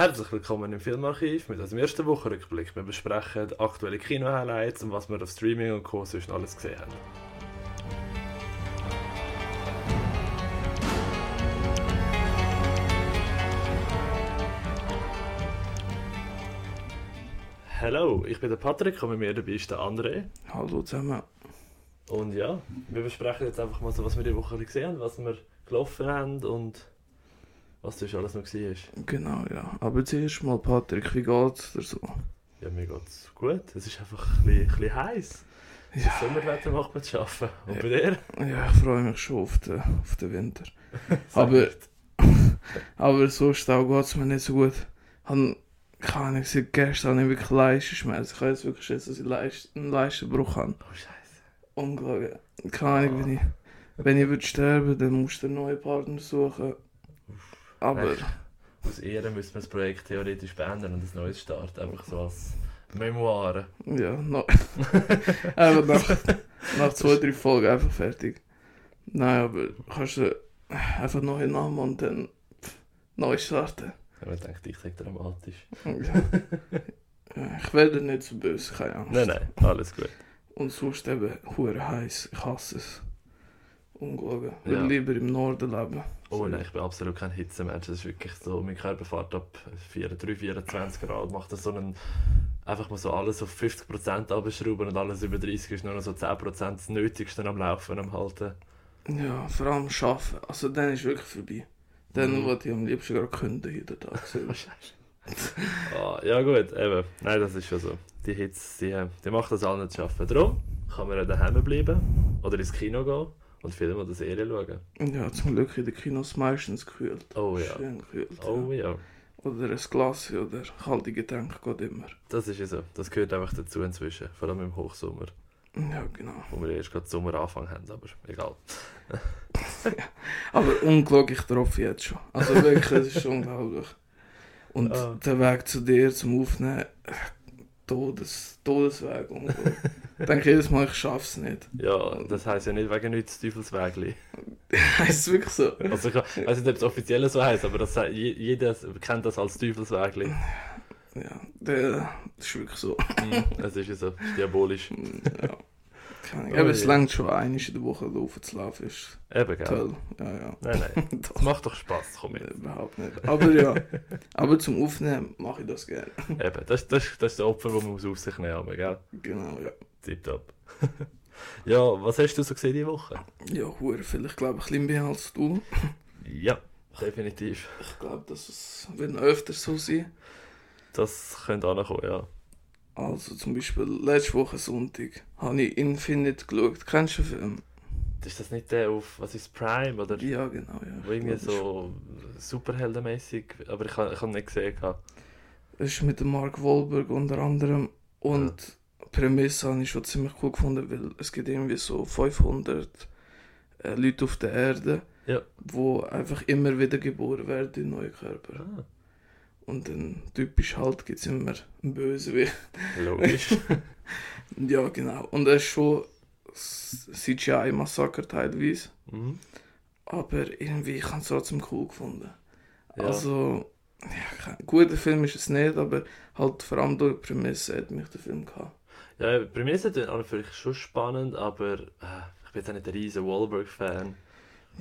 Herzlich willkommen im Filmarchiv mit unserem ersten Wochenrückblick. Wir besprechen aktuelle Kino-Highlights und was wir auf Streaming und Co. sonst alles gesehen haben. Hallo, ich bin der Patrick und mit mir dabei ist der André. Hallo zusammen. Und ja, wir besprechen jetzt einfach mal so, was wir die Woche gesehen haben, was wir gelaufen haben und was du alles noch gesehen hast. Genau, ja. Aber zuerst mal, Patrick, wie geht's dir so? Ja, mir geht's gut. Es ist einfach ein bisschen, ein bisschen heiß. Ja. Das Sommerwetter macht mir zu arbeiten. Und bei dir? Ja, ich freue mich schon auf den, auf den Winter. aber, aber sonst auch geht's mir nicht so gut. Han, keine Ahnung, seit gestern habe ich wirklich Leistenschmerzen. Ich habe jetzt wirklich Schiss, dass ich Leist, einen Leistenbruch habe. Oh, Scheiße. Unglaublich. Keine Ahnung, wenn ich, wenn ich würde sterben dann musst du einen neuen Partner suchen. Aber... Echt? Aus Ehren müssen wir das Projekt theoretisch beenden und ein neues starten. Einfach so als Memoiren. Ja, no. einfach nach, nach zwei, drei Folgen einfach fertig. Nein, aber kannst du einfach neue Namen und dann neu starten. Ja, man denkt, ich sage dramatisch. Ich werde nicht so böse, keine Angst. Nein, nein, alles gut. Und sonst eben hure heiß. Ich hasse es. Unglaublich. Ich Ja. will lieber im Norden leben. Oh nein, ich bin absolut kein Hitzemensch. Das ist wirklich so, mein Körper fährt ab 24, 24 Grad, macht das so einen, einfach mal so alles auf 50% abschrauben und alles über 30 ist nur noch so 10% das Nötigste am Laufen, am Halten. Ja, vor allem arbeiten. Also dann ist wirklich vorbei. Dann Mhm. wollte ich am liebsten gerade künden jeden Tag. Oh, ja gut, eben. Nein, das ist schon so. Die Hitze, die, die macht das allen zu schaffen. Darum kann man ja daheim bleiben oder ins Kino gehen und Filme oder Serien schauen. ja, zum Glück in den Kinos meistens gekühlt. Oh ja. Schön gekühlt. Oh ja. ja. Oder ein Glas oder kalte Getränke geht immer. Das ist ja so. Das gehört einfach dazu inzwischen. Vor allem im Hochsommer. Ja, genau. Wo wir erst gerade Sommer anfangen haben, aber egal. Aber unglaublich drauf jetzt schon. Also wirklich, es ist unglaublich. Und Ah. der Weg zu dir zum Aufnehmen, Todes, Todesweg. unglaublich. Ich denke jedes Mal, ich schaff's nicht. Ja, das heisst ja nicht wegen nichts Teufelswägli. Heißt es wirklich so? Also ich weiß nicht, ob es offiziell so heisst, aber das, je- jeder kennt das als Teufelswägli. Ja, der, das ist wirklich so. Es ist ja so, es ist diabolisch. Ja. Ahnung. Oh Aber es langt schon einmal in der Woche laufen zu laufen. Ist Eben, gell? toll. Ja, ja. Nein, nein. Das macht doch Spass, komm mit. Überhaupt nicht. Aber ja, aber zum Aufnehmen mache ich das gerne. Eben, das, das, das ist der Opfer, das man auf sich nehmen muss, gell? Genau, ja. Tipptopp. ja, was hast du so gesehen diese Woche? Ja, hure viel. Ich glaube, ein bisschen mehr als du. Ja, definitiv. Ich glaube, dass es wird noch öfter so sein. Das könnte auch noch kommen, ja. Also zum Beispiel letzte Woche Sonntag habe ich Infinite geschaut. Kennst du den Film? Ist das nicht der auf, was ist Prime, oder? Ja, genau, ja. Wo irgendwie so superheldenmäßig, aber ich habe ich hab nicht gesehen. Es ist mit dem Mark Wahlberg unter anderem. Und die Prämisse habe ich schon ziemlich cool gefunden, weil es gibt irgendwie so 500 äh, Leute auf der Erde, Ja. wo einfach immer wieder geboren werden in neuen Körper. Ah, Und dann typisch halt gibt es immer einen Bösewicht. logisch. Ja, genau. Und es ist schon CGI-Massaker teilweise. mhm. Aber irgendwie, ich habe es trotzdem cool gefunden. Ja. Also, ja, kein guter Film ist es nicht, aber halt vor allem durch die Prämisse hat mich der Film gehabt. Ja, mir ist sich schon spannend, aber äh, ich bin jetzt auch nicht ein riesen Wahlberg-Fan.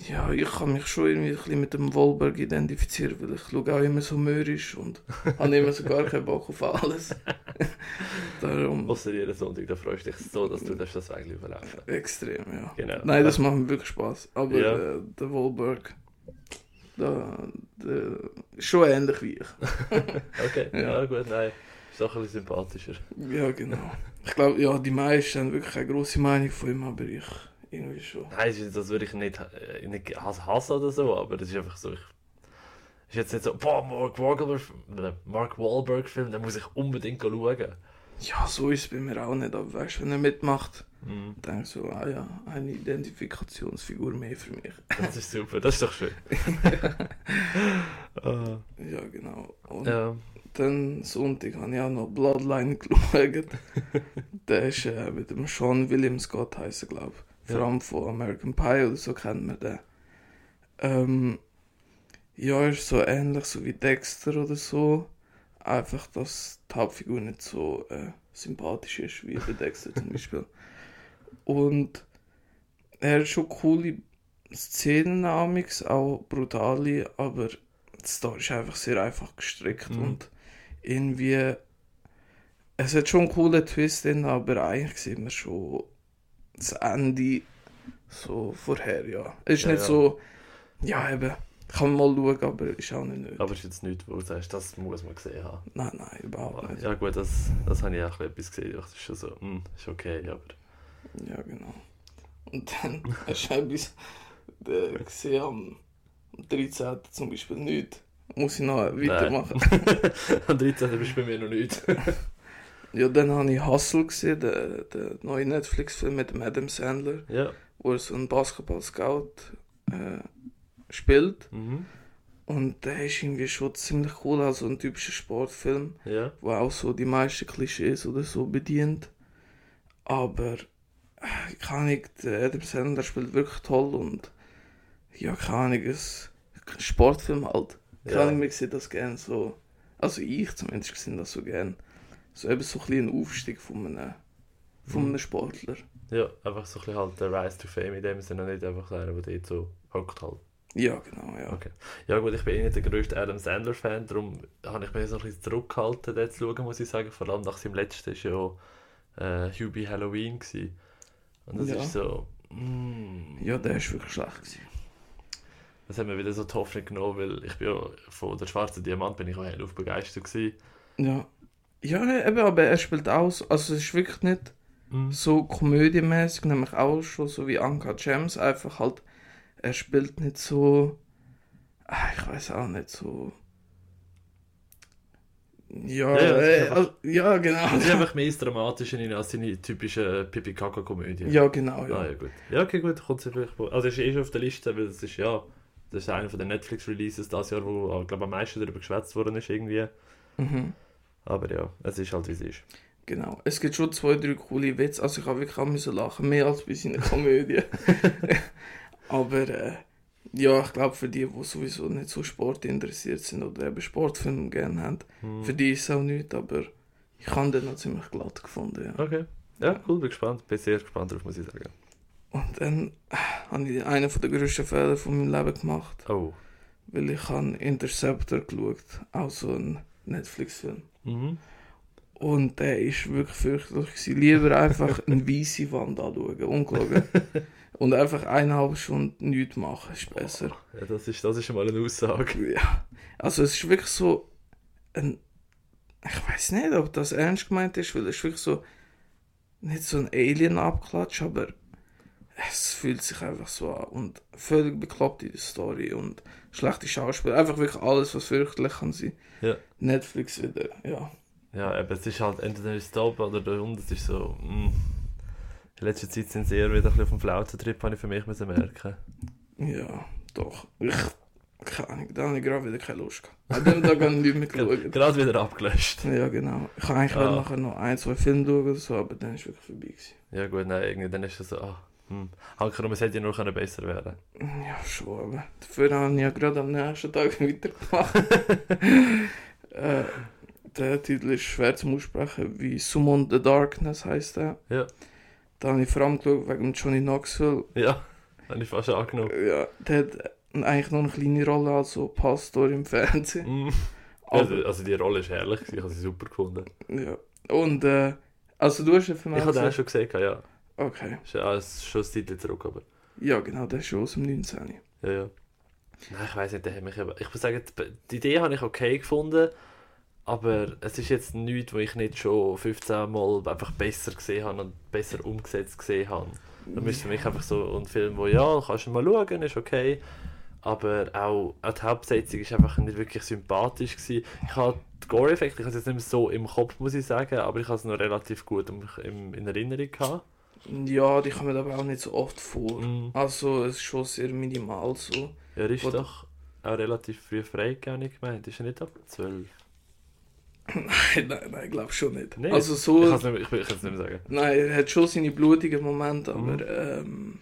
Ja, ich kann mich schon irgendwie ein bisschen mit dem Wahlberg identifizieren, weil ich schaue auch immer so mürrisch und habe immer so gar keinen Bock auf alles. Darum Außer jeden Sonntag, da freust du dich so, dass du das, das Weg überlaufen extrem, ja. Genau. Nein, das macht mir wirklich Spaß. Aber Ja. äh, der Wahlberg, der, der ist schon ähnlich wie ich. Okay, ja. Ja. gut, nein. Ist doch ein bisschen sympathischer. Ja, genau. Ich glaube, ja, die meisten haben wirklich keine grosse Meinung von ihm, aber ich irgendwie schon. Nein, das würde ich nicht, äh, nicht hass- hassen oder so, aber das ist einfach so. Ich, ist jetzt nicht so, boah, Mark Wahlberg, äh, Mark Wahlberg Film, den muss ich unbedingt schauen. Ja, so ist es bei mir auch nicht, aber weißt du, wenn er mitmacht, Mhm. denke ich so, ah ja, eine Identifikationsfigur mehr für mich. Das ist super, das ist doch schön. Ah, Ja, genau. Und ja. dann Sonntag habe ich auch noch Bloodline geschaut. Der ist äh, mit dem Sean William Scott heißen, glaube ich. Vor allem von American Pie oder so kennt man den. Ähm, Ja, ist so ähnlich so wie Dexter oder so. Einfach, dass die Hauptfigur nicht so äh, sympathisch ist wie bei Dexter zum Beispiel. Und er hat schon coole Szenen auch brutale, aber die Story ist einfach sehr einfach gestrickt Mhm. und irgendwie es hat schon einen coolen Twist drin, aber eigentlich sieht man schon das Ende so vorher, ja. Es ist Ja, nicht ja. so, ja eben, kann man mal schauen, aber ist auch nicht nötig. Aber ist jetzt nichts, wo du sagst, das muss man gesehen haben. Nein, nein, überhaupt nicht. Ja gut, das, das habe ich auch bisschen gesehen. Das ist schon so, hm, ist okay, aber... Ja, genau. Und dann hast du etwas äh, gesehen am am 13. zum Beispiel nicht. Muss ich noch weitermachen. Am 13. bist du bei mir noch nicht. Ja, dann habe ich Hustle gesehen, den, den neuen Netflix-Film mit dem Adam Sandler, ja. wo er so einen Basketball-Scout äh, spielt. Mhm. Und der ist irgendwie schon ziemlich cool, also ein typischer Sportfilm, Ja. wo auch so die meisten Klischees oder so bedient. Aber äh, keine Ahnung, der Adam Sandler spielt wirklich toll und ja, keine Ahnung, ein Sportfilm halt. Keine Ja. Ahnung, mir sieht das gerne so, also ich zumindest sehe das so gern. So eben so ein bisschen ein Aufstieg von einem, von einem Sportler. Ja, einfach so ein bisschen halt der Rise to Fame in dem Sinne, nicht einfach einer, der dort so hockt halt. Ja, genau, ja. Okay. Ja gut, ich bin eh nicht der grösste Adam Sandler Fan, darum habe ich mich so ein bisschen zurückgehalten, den zu schauen, muss ich sagen. Vor allem nach seinem letzten war ja äh, Hubie Halloween. Gewesen. Und das Ja. ist so... Mm, Ja, der ist wirklich schlecht gewesen. das hat mir wieder so die Hoffnung genommen, weil ich bin ja von der schwarzen Diamant bin ich auch hell auf begeistert gewesen. Ja. Ja, eben, aber er spielt auch, so- also es ist wirklich nicht Mm. so komödiemäßig, nämlich auch schon so wie Anka James, einfach halt, er spielt nicht so, ah, ich weiß auch nicht so, ja, Ja, ja, das ist äh, einfach- also, ja genau, Es ist einfach mehr das Dramatische in als seine typische pipi kaka komödie ja genau, Ah, ja, ja, gut. Ja, okay, gut, kommt sie vielleicht vor. Also, es ist eh schon auf der Liste, weil es ist ja, das ist einer von den Netflix-Releases dieses Jahr, wo, ich glaube, am meisten darüber geschwätzt worden ist, irgendwie. mhm. Aber ja, es ist halt, wie es ist. genau, es gibt schon zwei, drei coole Witze, also ich habe wirklich auch müssen lachen, mehr als bei seiner Komödie, aber äh, ja, ich glaube für die, die sowieso nicht so Sport interessiert sind oder eben Sportfilme gerne haben, Hm. Für die ist es auch nichts, aber ich habe den noch ziemlich glatt gefunden. Ja. Okay. Ja, cool, bin gespannt. Bin sehr gespannt drauf, muss ich sagen. Und dann äh, habe ich einen der grössten Fehler von meinem Leben gemacht, Oh. weil ich habe Interceptor geschaut, auch so ein Netflix-Film. Mhm. Und der ist wirklich fürchterlich. gewesen. Lieber einfach eine weiße Wand anschauen, ungelogen. Und einfach eineinhalb Stunden nichts machen, ist besser. Ja, das ist, das ist mal eine Aussage. Ja. Also es ist wirklich so ein... Ich weiß nicht, ob das ernst gemeint ist, weil es ist wirklich so... Nicht so ein Alien-Abklatsch, aber es fühlt sich einfach so an. Und völlig bekloppt in der Story und schlechte Schauspieler. Einfach wirklich alles, was fürchterlich kann sein. Ja. Netflix wieder, ja. Ja, aber es ist halt entweder ist oben oder da unten. Es ist so. Mm. In letzter Zeit sind sie eher wieder ein bisschen auf dem Flauzentrip, habe ich für mich müssen merken. Ja, doch. Ich... Keine Ahnung, da habe ich gerade wieder keine Lust gehabt. An dem Tag habe ich nicht mehr geschaut. Gerade wieder abgelöscht. Ja, genau. Ich kann eigentlich Ah. nachher noch ein, zwei Filme schauen oder so, aber dann ist es wirklich vorbei. Gewesen. Ja, gut, nein, irgendwie dann ist es so. Ah, hm. Hankerum, es hätte ja nur können besser werden Ja, schon, aber dafür habe ich ja gerade am nächsten Tag weitergemacht. äh, der Titel ist schwer zum Aussprechen, wie Summon the Darkness heisst der. Ja. Da habe ich vor allem geschaut wegen Johnny Knoxville. Ja, habe ich fast angenommen. Ja, der hat eigentlich noch eine kleine Rolle als so Pastor im Fernsehen. Mm. Also, also die Rolle ist herrlich, ich habe sie super gefunden. ja. Und, äh, also du hast den Film Ich auch habe den schon gesehen, ja. Okay. Ist ja ist schon ein Zeitchen zurück, aber. Ja, genau, der ist schon aus dem 19. Ja, ja. Nein, ich weiß nicht, der hat mich eben, ich muss sagen, die- Idee habe ich okay gefunden, aber es ist jetzt nichts, wo ich nicht schon 15 Mal einfach besser gesehen habe und besser umgesetzt gesehen habe. Das ist für mich einfach so ein Film, wo ja, kannst du mal schauen, ist okay, aber auch, auch die Hauptbesetzung ist einfach nicht wirklich sympathisch gewesen. Ich habe die Gore-Effekte, ich habe es jetzt nicht mehr so im Kopf, muss ich sagen, aber ich habe es noch relativ gut im, im, in Erinnerung gehabt. Ja, die kommen aber auch nicht so oft vor. Mhm. Also es ist schon sehr minimal so. Er ist Wo- doch auch relativ früh freigegeben, ich gemeint, ist er nicht ab 12? nein, nein, nein, ich glaube schon nicht. Nee, Also Ich, so, ich, kann es nicht mehr sagen. nein, er hat schon seine blutigen Momente, Mhm. aber ähm,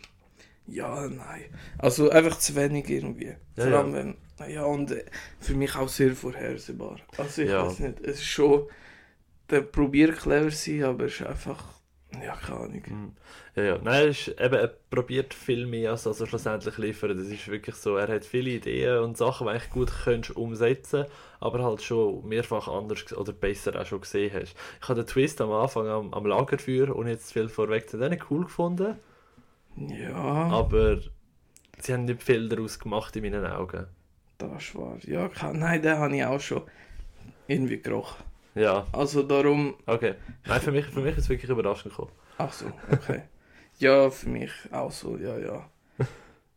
Ja, nein. Also einfach zu wenig irgendwie. Ja, Vor ja. allem wenn. Ja, und äh, für mich auch sehr vorhersehbar. Also ich Ja. weiß nicht, es ist schon. Der probiert clever sein, aber es ist einfach. Ja, keine Ahnung. Mhm. Ja, ja. Nein, er, ist, eben, er probiert viel mehr, als er schlussendlich liefert. Das ist wirklich so, er hat viele Ideen und Sachen, die eigentlich gut könntest umsetzen aber halt schon mehrfach anders oder besser auch schon gesehen hast. Ich habe den Twist am Anfang am, am Lagerfeuer, ohne jetzt viel vorweg zu nicht cool gefunden, Ja, aber sie haben nicht viel daraus gemacht in meinen Augen. das wahr. Ja, keine, nein, den habe ich auch schon irgendwie gerochen. Ja, Also darum. okay. Nein, für mich, für mich ist es wirklich überraschend gekommen. Ach so, okay. ja, für mich auch so, ja, ja.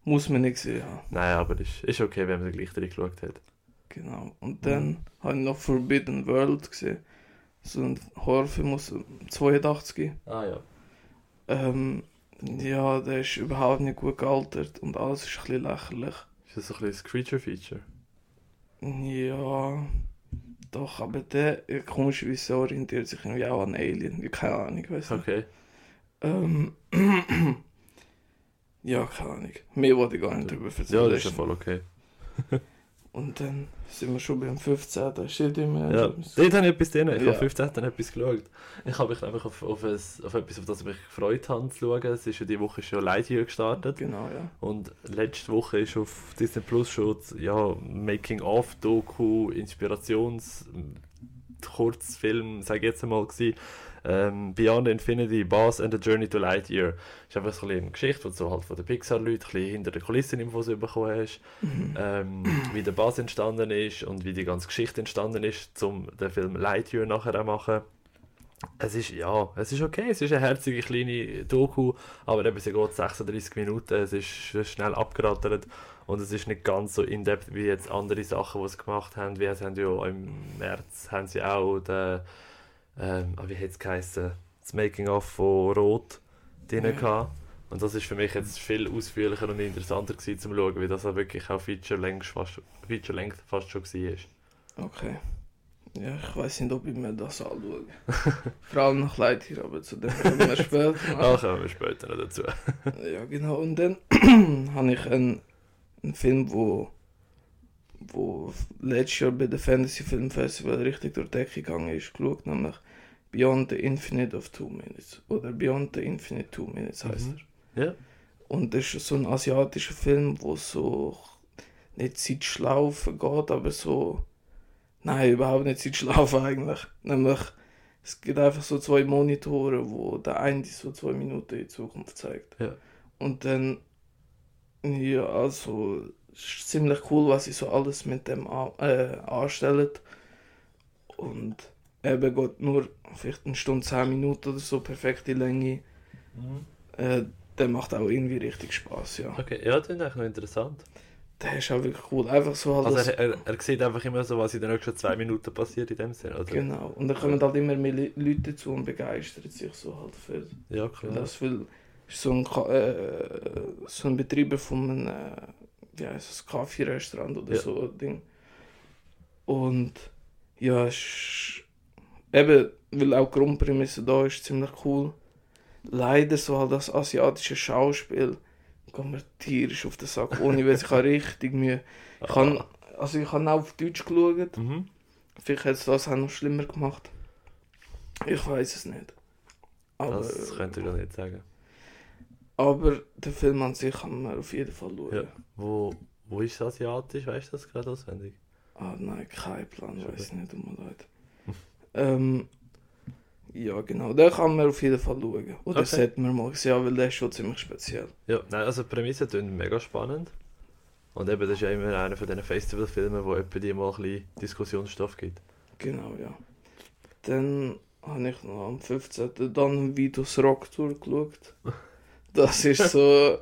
Muss man nicht gesehen haben. Nein, aber ist, ist okay, wenn man gleich reingeschaut hat. Genau. Und dann habe ich noch Forbidden World gesehen. So ein Horrorfilm aus dem 82. Ah ja. Ähm, ja, der ist überhaupt nicht gut gealtert und alles ist ein bisschen lächerlich. Ist das so ein bisschen das Creature-Feature? Ja, doch, aber der, komischerweise orientiert sich irgendwie auch an Alien. Keine Ahnung, weiß nicht. Okay. Ähm, ja, keine Ahnung. Mehr wollte ich gar nicht darüber erzählen. Ja, das ist ja voll okay. Und dann sind wir schon beim 15. Da steht immer. Ja, dort habe ich etwas drin. Ich Ja. habe 15 etwas geschaut. Ich habe mich einfach auf, auf, ein, auf etwas, auf das ich mich gefreut habe zu schauen. Es ist ja die Woche schon Lightyear gestartet. Genau, ja. Und letzte Woche ist auf Disney Plus schon ja, Making-of, Doku, Inspirations, Kurzfilm, sage ich jetzt einmal, gewesen. Ähm, Beyond Infinity, Buzz and the Journey to Lightyear. ist einfach so ein bisschen eine Geschichte, die du halt von den Pixar-Leuten ein bisschen hinter den Kulissen Infos bekommen hast. Ähm, wie der Buzz entstanden ist und wie die ganze Geschichte entstanden ist, um den Film Lightyear nachher zu machen. Es ist, ja, es ist okay, es ist eine herzige kleine Doku, aber eben, sie geht 36 Minuten, es ist schnell abgerattert und es ist nicht ganz so in-depth wie jetzt andere Sachen, die sie gemacht haben, wie sie haben ja im März haben sie auch den, ähm, wie hat es geheißen, das Making-of von Rot drin Ja. gehabt. Und das ist für mich jetzt viel ausführlicher und interessanter gewesen zum Schauen, weil das auch wirklich auch Feature-Length fast, Feature fast schon war. Okay. Ja, ich weiß nicht, ob ich mir das anschaue. Vor allem nach Leid hier, aber zu dem kommen wir später. Ah, kommen wir später noch dazu. Ja, genau. Und dann habe ich einen, einen Film, wo, wo letztes Jahr bei der Fantasy Film Festival richtig durch die Decke gegangen ist, geschaut, nämlich Beyond the Infinite of Two Minutes. Oder Beyond the Infinite Two Minutes heißt Mhm. er. Ja. Und das ist so ein asiatischer Film, wo so nicht Zeitschlaufen geht, aber so. Nein, überhaupt nicht Zeitschlaufen eigentlich. Nämlich, es gibt einfach so zwei Monitore, wo der eine so zwei Minuten in die Zukunft zeigt. Ja. Und dann, ja, also, ist ziemlich cool, was sie so alles mit dem äh, anstellen. Und eben geht nur vielleicht eine Stunde, zehn Minuten oder so, perfekte Länge. Äh, der macht auch irgendwie richtig Spaß, ja. Okay, ja, das ist eigentlich noch interessant. Der ist auch wirklich cool. Einfach so alles. Also er, er, er sieht einfach immer so, was in den nächsten zwei Minuten passiert in dem Sinne, oder? genau. Und dann kommen halt immer mehr Le- Leute dazu und begeistern sich so halt für, Ja, für klar. das. Weil ist so ein, äh, so ein Betreiber von einem, äh, wie heißt es, Kaffee-Restaurant oder Ja. so ein Ding. Und ja, ist eben, weil auch die Grundprämisse da ist, ziemlich cool. Leider so halt das asiatische Schauspiel geht mir tierisch auf den Sack. Ohne Witz, ich habe richtig Mühe. Ich kann, also ich habe auch auf Deutsch geschaut. Mhm. Vielleicht hat es das auch noch schlimmer gemacht. Ich weiß es nicht. Aber, Das könnte ich gar nicht sagen. Aber den Film an sich kann man auf jeden Fall schauen. Ja. Wo, wo ist das asiatisch? Weißt du das gerade auswendig? Ah nein, kein Plan, Schon weiß nicht, tut mir leid. ähm, ja genau, den kann man auf jeden Fall schauen. Oder Okay. sollte man mal sehen, weil der ist schon ziemlich speziell. Ja, nein, also die Prämisse klingt mega spannend. Und eben, das ist ja immer einer von diesen Festivalfilmen, wo etwa die mal ein bisschen Diskussionsstoff gibt. Genau, ja. Dann habe ich noch am 15. dann Vitos Rock Tour geschaut. Das ist so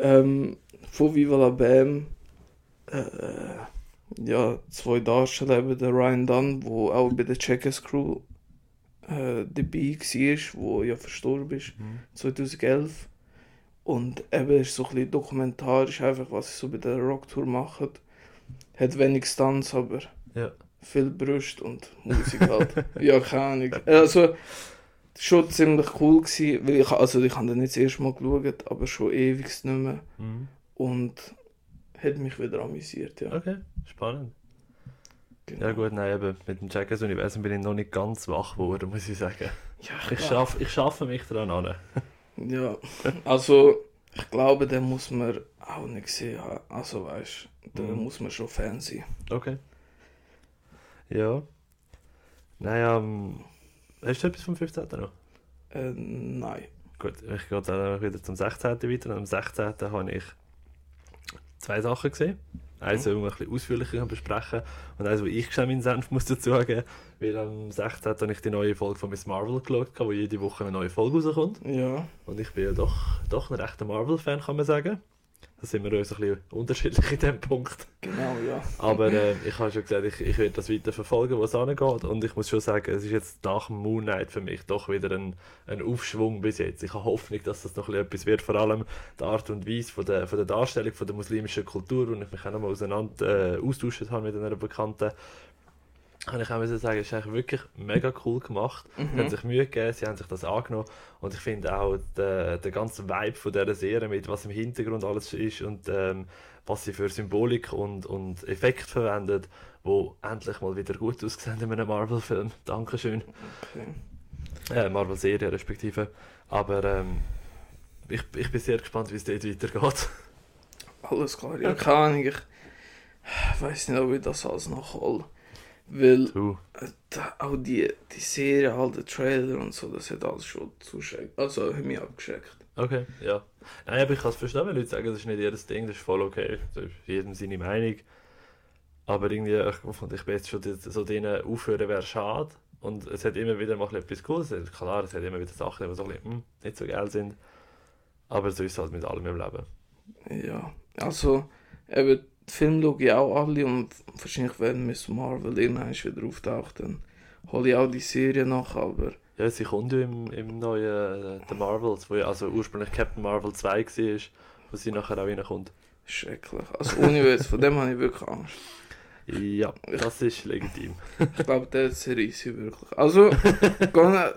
ähm, von Viva la Bam. Äh, ja, zwei Darsteller, eben der Ryan Dunn, wo auch bei der Checkers Crew äh, dabei war, wo ja verstorben ist, 2011. Und eben ist so ein bisschen dokumentarisch, einfach was sie so bei der Rocktour machen. Hat wenig Stunts, aber Ja. viel Brust und Musik halt. ja, keine Ahnung. Also, schon ziemlich cool gewesen, weil ich, also ich habe den nicht das erste Mal geschaut, aber schon ewig nicht mehr. Mhm. Und hat mich wieder amüsiert, ja. Okay, spannend. Genau. Ja gut, nein, eben, mit dem Jackers Universum bin ich noch nicht ganz wach geworden, muss ich sagen. Ja, Ich schaffe ich schaffe mich daran an. Ja, also ich glaube, den muss man auch nicht gesehen haben. Also weißt du, da Mhm. muss man schon Fan sein. Okay. Ja. Naja, ähm, hast du etwas vom 15. noch? Äh, nein. Gut, ich gehe dann wieder zum 16. weiter. Und am 16. habe ich zwei Sachen gesehen. Eins, die wir ein bisschen ausführlicher besprechen und eins, wo ich schon meinen Senf muss dazugeben Weil am 16. habe ich die neue Folge von Miss Marvel geschaut, wo jede Woche eine neue Folge rauskommt. Ja, Und ich bin ja doch, doch ein rechter Marvel-Fan, kann man sagen. Da sind wir uns ein bisschen unterschiedlich in diesem Punkt. genau, ja. Aber äh, ich habe schon gesagt, ich, ich werde das weiter verfolgen, wo es angeht. Und ich muss schon sagen, es ist jetzt nach Moon Knight für mich doch wieder ein, ein Aufschwung bis jetzt. Ich habe Hoffnung, dass das noch etwas wird. Vor allem die Art und Weise von der, von der Darstellung von der muslimischen Kultur, und ich mich auch noch mal auseinander äh, austauscht habe mit einer Bekannten. Kann ich auch müssen sagen, es ist eigentlich wirklich mega cool gemacht. Sie haben Mhm. sich Mühe gegeben, sie haben sich das angenommen. Und ich finde auch der, der ganze Vibe von dieser Serie, mit was im Hintergrund alles ist und ähm, was sie für Symbolik und, und Effekt verwendet, wo endlich mal wieder gut aussehen in einem Marvel-Film. Dankeschön. Okay. Äh, Marvel-Serie respektive. Aber ähm, ich, ich bin sehr gespannt, wie es dort weitergeht. Alles klar, ja, keine Ahnung. Ich weiß nicht, ob ich das alles nachhole. Weil da, auch die, die Serie, halt der Trailer und so, das hat alles schon zuschreckt. Also hat mich abgeschreckt. Okay, ja. Nein, aber ich kann es verstehen, wenn Leute sagen, das ist nicht ihr Ding, das ist voll okay. Das ist jedem seine Meinung. Aber irgendwie, ich, und ich bin jetzt schon so denen aufhören, wäre schade. Und es hat immer wieder mal etwas Cooles. Es- Klar, es hat immer wieder Sachen, die so ein bisschen, hm, nicht so geil sind. Aber so ist es halt mit allem im Leben. Ja, also eben, die Filme schaue ich auch alle und wahrscheinlich wenn Miss Marvel irgendwann wieder auftaucht, dann hole ich auch die Serie nach, aber Ja, sie kommt ja im, im neuen äh, The Marvels, wo ja also ursprünglich Captain Marvel 2 war, wo sie nachher auch reinkommt. schrecklich. Also Witz, von dem habe ich wirklich Angst. Ja, das ist legitim. Ich glaube, der zerreißt sie wirklich. Also,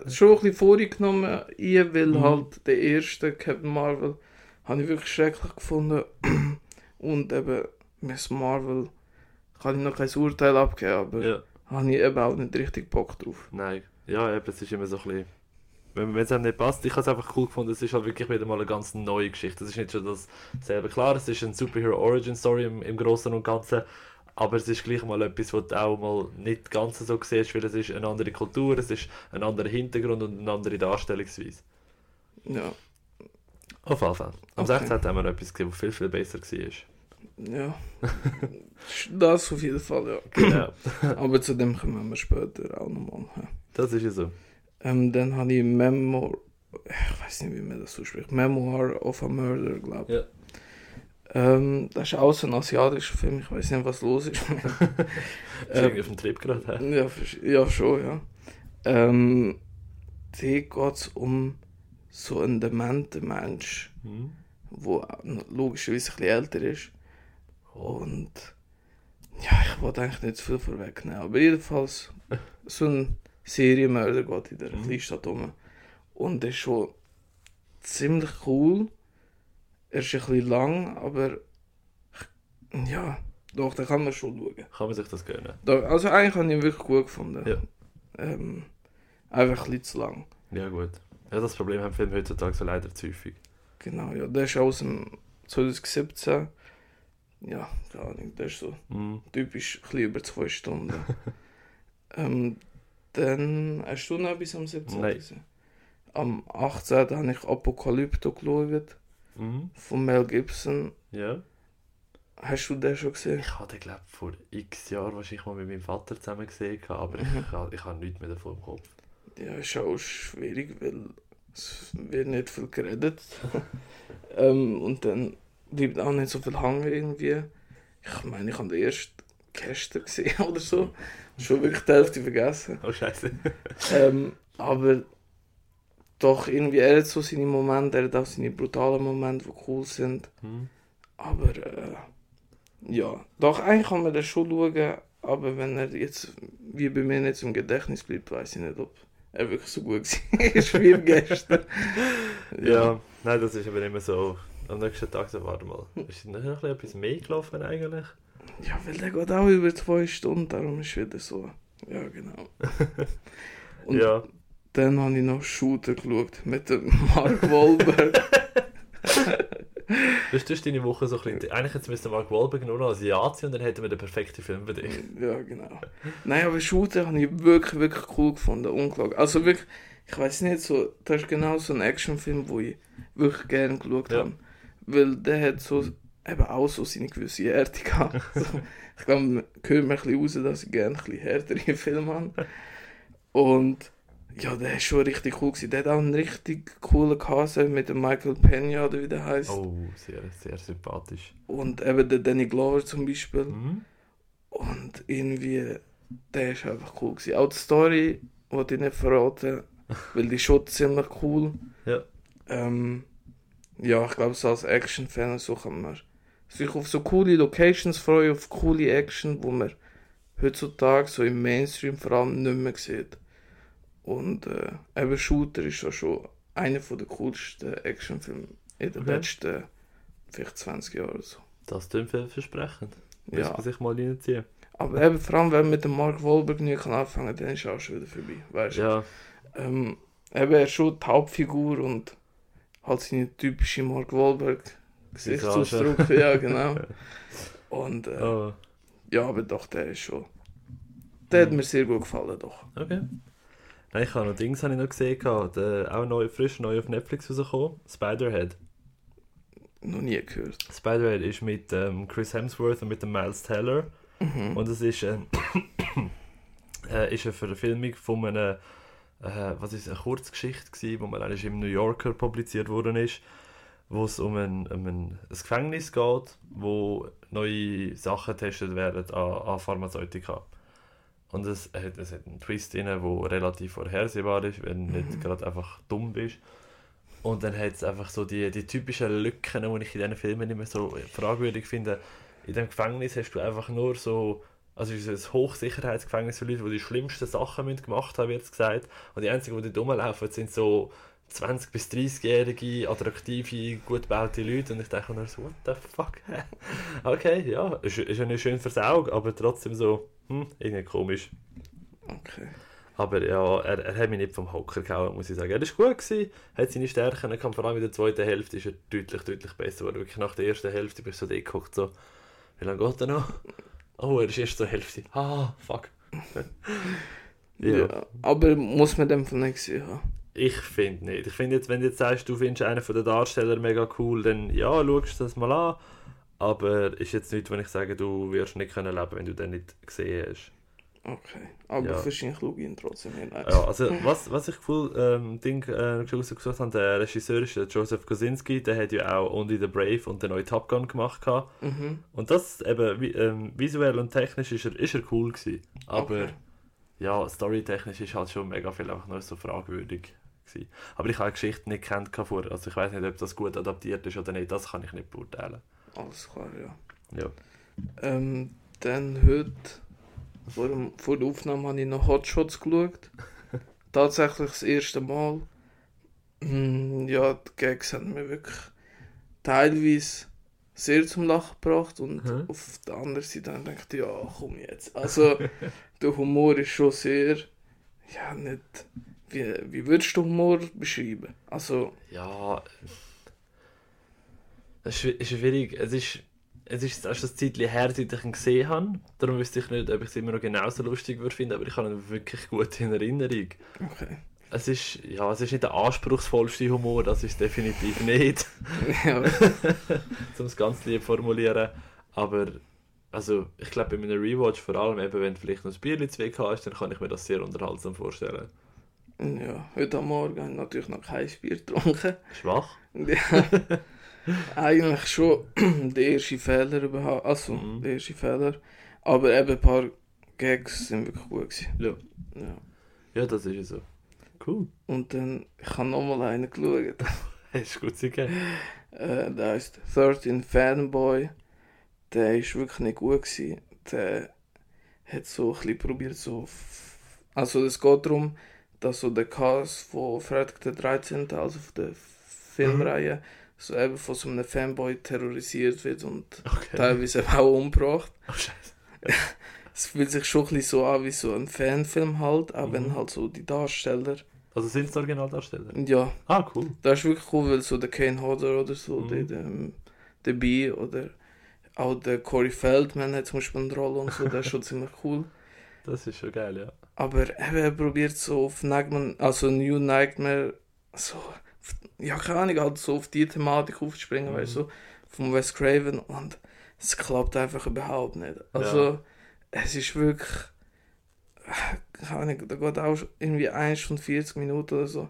schon ein bisschen vorgenommen, ich will Mhm. halt den ersten Captain Marvel, habe ich wirklich schrecklich gefunden. Und eben Miss Marvel kann ich noch kein Urteil abgeben, aber Ja. habe ich eben auch nicht richtig Bock drauf. Nein, ja, eben, es ist immer so ein bisschen. Wenn es einem nicht passt, ich habe es einfach cool gefunden, es ist halt wirklich wieder mal eine ganz neue Geschichte. Es ist nicht schon dasselbe. Klar, es ist eine Superhero Origin Story im, im Großen und Ganzen, aber es ist gleich mal etwas, was du auch mal nicht ganz so siehst, weil es ist eine andere Kultur, es ist ein anderer Hintergrund und eine andere Darstellungsweise. Ja, Auf jeden Fall. Am Okay. 16. haben wir etwas gesehen, was viel, viel besser war. Ja. das auf jeden Fall, ja. Genau, Aber zu dem kommen wir später auch nochmal. Das ist ja so. Ähm, dann habe ich Memoir, ich weiß nicht, wie man das so spricht, Memoir of a Murder, glaube ich. Ja. Ähm, das ist auch so ein asiatischer Film, ich weiß nicht, was los ist. Ähm, auf dem Trip gerade? ja, ja, schon, ja. Ähm, hier geht es um so einen dementen Mensch, der logischerweise ein bisschen älter ist. Und ja, ich wollte eigentlich nicht zu viel vorwegnehmen, aber jedenfalls so ein Serienmörder geht in der Mhm. Kleinstadt um. Und er ist schon ziemlich cool. Er ist ein bisschen lang, aber ja, doch, da kann man schon schauen. Kann man sich das gönnen? Doch, also eigentlich habe ich ihn wirklich gut gefunden. Ja. Ähm, einfach ein bisschen zu lang. Ja, gut. Ja, das Problem haben Filme heutzutage so leider zu häufig. Genau, ja, der ist aus dem 2017. Ja, keine Ahnung, der ist so Hm. typisch ein über zwei Stunden. ähm, dann hast du noch etwas am 17. Nein. Am 18. habe ich Apokalypto geschaut, Mhm. von Mel Gibson. Ja. Hast du den schon gesehen? Ich hatte, glaube vor x Jahren wahrscheinlich mal mit meinem Vater zusammen gesehen, aber Mhm. ich, ich habe nichts mehr davon im Kopf. Ja, ist auch schwierig, weil es wird nicht viel geredet. ähm, und dann bleibt auch nicht so viel hängen irgendwie. Ich meine, ich habe den erst gestern gesehen oder so. Schon wirklich die Hälfte vergessen. Oh, Scheiße. Ähm, aber doch, irgendwie, er hat so seine Momente, er hat auch seine brutalen Momente, die cool sind. Hm. Aber äh, ja, doch, eigentlich kann man das schon schauen, aber wenn er jetzt, wie bei mir, nicht im Gedächtnis bleibt, weiß ich nicht, ob er wirklich so gut war. wie gestern. Ja. nein, das ist aber immer so. Am nächsten Tag so, warte mal, ist nicht noch etwas mehr gelaufen eigentlich? Ja, weil der geht auch über zwei Stunden, darum ist wieder so. Ja, genau. Und ja. dann habe ich noch Shooter geschaut mit dem Mark Wahlberg. Du hast deine Woche so ein bisschen... Eigentlich jetzt müsste Mark Wahlberg nur noch als Ja ziehen und dann hätten wir den perfekten Film für dich. ja, genau. Nein, aber Shooter habe ich wirklich, wirklich cool gefunden. Unglaublich. Also wirklich, ich weiß nicht, so, das ist genau so ein Actionfilm, wo ich wirklich gerne geschaut Ja. habe. Weil der hat so eben auch so seine gewisse Härte gehabt. so, ich glaube, man hört mir ein bisschen raus, dass ich gerne ein bisschen härtere Filme habe. Und ja, der ist schon richtig cool gewesen. Der hat auch einen richtig coolen Cast mit dem Michael Pena, oder wie der heißt. Oh, sehr, sehr sympathisch. Und eben der Danny Glover zum Beispiel. Mhm. Und irgendwie, der ist einfach cool gewesen. Auch die Story wollte ich nicht verraten, weil die ist schon ziemlich cool. Ja. Ähm, ja, ich glaube, so als Action-Fan so kann man sich auf so coole Locations freuen, auf coole Action, wo man heutzutage so im Mainstream vor allem nicht mehr sieht. Und äh, eben Shooter ist ja schon einer der coolsten Actionfilme in den Okay. letzten vielleicht 20 Jahren oder so. Das klingt vielversprechend. Muss Ja. man sich mal reinziehen. Aber eben, vor allem, wenn man mit dem Mark Wahlberg nicht kann anfangen kann, dann ist er auch schon wieder vorbei. Weißt du? Ja, Ähm, eben, er ist schon die Hauptfigur und halt seine typische Mark Wahlberg Gesichtsausdruck. ja, genau. Und äh, oh, ja, aber doch, der ist schon. Der hat mir sehr gut gefallen, doch. okay. Nein, ich habe noch Dings habe ich noch gesehen, der, auch neu, frisch neu auf Netflix rausgekommen. Spiderhead. Noch nie gehört. Spiderhead ist mit ähm, Chris Hemsworth und mit dem Miles Teller. Mhm. Und es ist, äh, äh, ist eine Verfilmung von einem, äh, was ist eine Kurzgeschichte gewesen, wo eigentlich im New Yorker publiziert worden ist, wo es um ein, um ein, ein Gefängnis geht, wo neue Sachen getestet werden an, an Pharmazeutika. Und es hat, es hat einen Twist drin, der relativ vorhersehbar ist, wenn du nicht gerade einfach dumm bist. Und dann hat es einfach so die, die typischen Lücken, die ich in diesen Filmen immer so fragwürdig finde. In dem Gefängnis hast du einfach nur so, also es ist ein Hochsicherheitsgefängnis für Leute, die die schlimmsten Sachen müssen gemacht haben, wird es gesagt. Und die einzigen, die dort rumlaufen, sind so 20- bis 30-jährige, attraktive, gut gebaute Leute. Und ich denke mir so, what the fuck? okay, ja, ist, ist ja nicht schön fürs Auge, aber trotzdem so, hm, irgendwie komisch. Okay. Aber ja, er, er hat mich nicht vom Hocker gehauen, muss ich sagen. Er war gut, gewesen, hat seine Stärken, er kam vor allem in der zweiten Hälfte ist er deutlich, deutlich besser geworden. Wirklich nach der ersten Hälfte bist du so geguckt, so, wie lange geht er noch? Oh, er ist erst zur Hälfte. Ah, fuck. Ja. ja. Aber muss man dem von nicht gesehen haben? Ich finde nicht. Ich finde jetzt, wenn du jetzt sagst, du findest einen von den Darstellern mega cool, dann ja, schaust du das mal an. Aber ist jetzt nicht, wenn ich sage, du wirst nicht können leben, wenn du den nicht gesehen hast. Okay. Aber Ja. wahrscheinlich schaue ich ihn trotzdem hin. Ja, also was, was ich cool ähm, Ding äh, rausgesucht habe, der Regisseur ist der Joseph Kosinski, der hat ja auch Only the Brave und den neuen Top Gun gemacht. Mhm. Und das eben ähm, visuell und technisch ist er, ist er cool gewesen. Aber Okay. ja, storytechnisch ist halt schon mega viel einfach nur so fragwürdig gewesen. Aber ich habe die Geschichte nicht kennt vorher, also ich weiß nicht, ob das gut adaptiert ist oder nicht, das kann ich nicht beurteilen. Alles klar, ja. Ja. Ähm, dann heute, vor, dem, vor der Aufnahme, habe ich noch Hotshots geschaut. Tatsächlich das erste Mal. Mm, Ja, die Gags haben mir wirklich teilweise sehr zum Lachen gebracht und Mhm. auf der anderen Seite habe ich gedacht, ja, komm jetzt. Also, der Humor ist schon sehr, ja, nicht, wie, wie würdest du Humor beschreiben? Also, Ja, es ist schwierig. Es ist, es ist erst ein Zeitchen her, seit ich ihn gesehen habe. Darum wüsste ich nicht, ob ich es immer noch genauso lustig würde finden, aber ich habe ihn wirklich gut in Erinnerung. okay. Es ist, ja, es ist nicht der anspruchsvollste Humor, das ist definitiv nicht, ja, um es ganz lieb formulieren. Aber also, ich glaube, bei einem Rewatch, vor allem eben, wenn du vielleicht noch ein Bierchen zu weg hast, dann kann ich mir das sehr unterhaltsam vorstellen. ja, heute am Morgen habe ich natürlich noch kein Bier getrunken. Schwach? Ja, eigentlich schon der erste Fehler überhaupt. Also, Mhm. der erste Fehler. Aber eben ein paar Gags sind wirklich gut gewesen. Ja. Ja. Ja, das ist ja so. Cool. Und dann, ich habe nochmal einen geschaut. Hast du gut gegeben? Äh, der heißt 13 Fanboy. Der ist wirklich nicht gut gewesen. Der hat so ein bisschen probiert, so. Also, es geht darum, dass so der Cast von Freitag der 13., also von der Filmreihe, so eben von so einem Fanboy terrorisiert wird und Okay. teilweise auch umgebracht. Oh, scheiße. Es fühlt sich schon ein bisschen so an wie so ein Fanfilm halt, auch wenn Mhm. halt so die Darsteller. Also sind es Originaldarsteller? Ja, Ah, cool. das ist wirklich cool, weil so der Kane Hodder oder so, Mhm. der, der, dabei oder auch der Corey Feldman hat zum Beispiel eine Rolle und so, das ist schon ziemlich cool. Das ist schon geil, ja. Aber eben, er probiert so auf Nightmare, also New Nightmare, so, ja keine Ahnung, halt so auf die Thematik aufzuspringen, Mhm. weißt du, so, von Wes Craven und es klappt einfach überhaupt nicht. Also, es ist wirklich, keine Ahnung, da geht auch irgendwie 1 Stunde 40 Minuten oder so.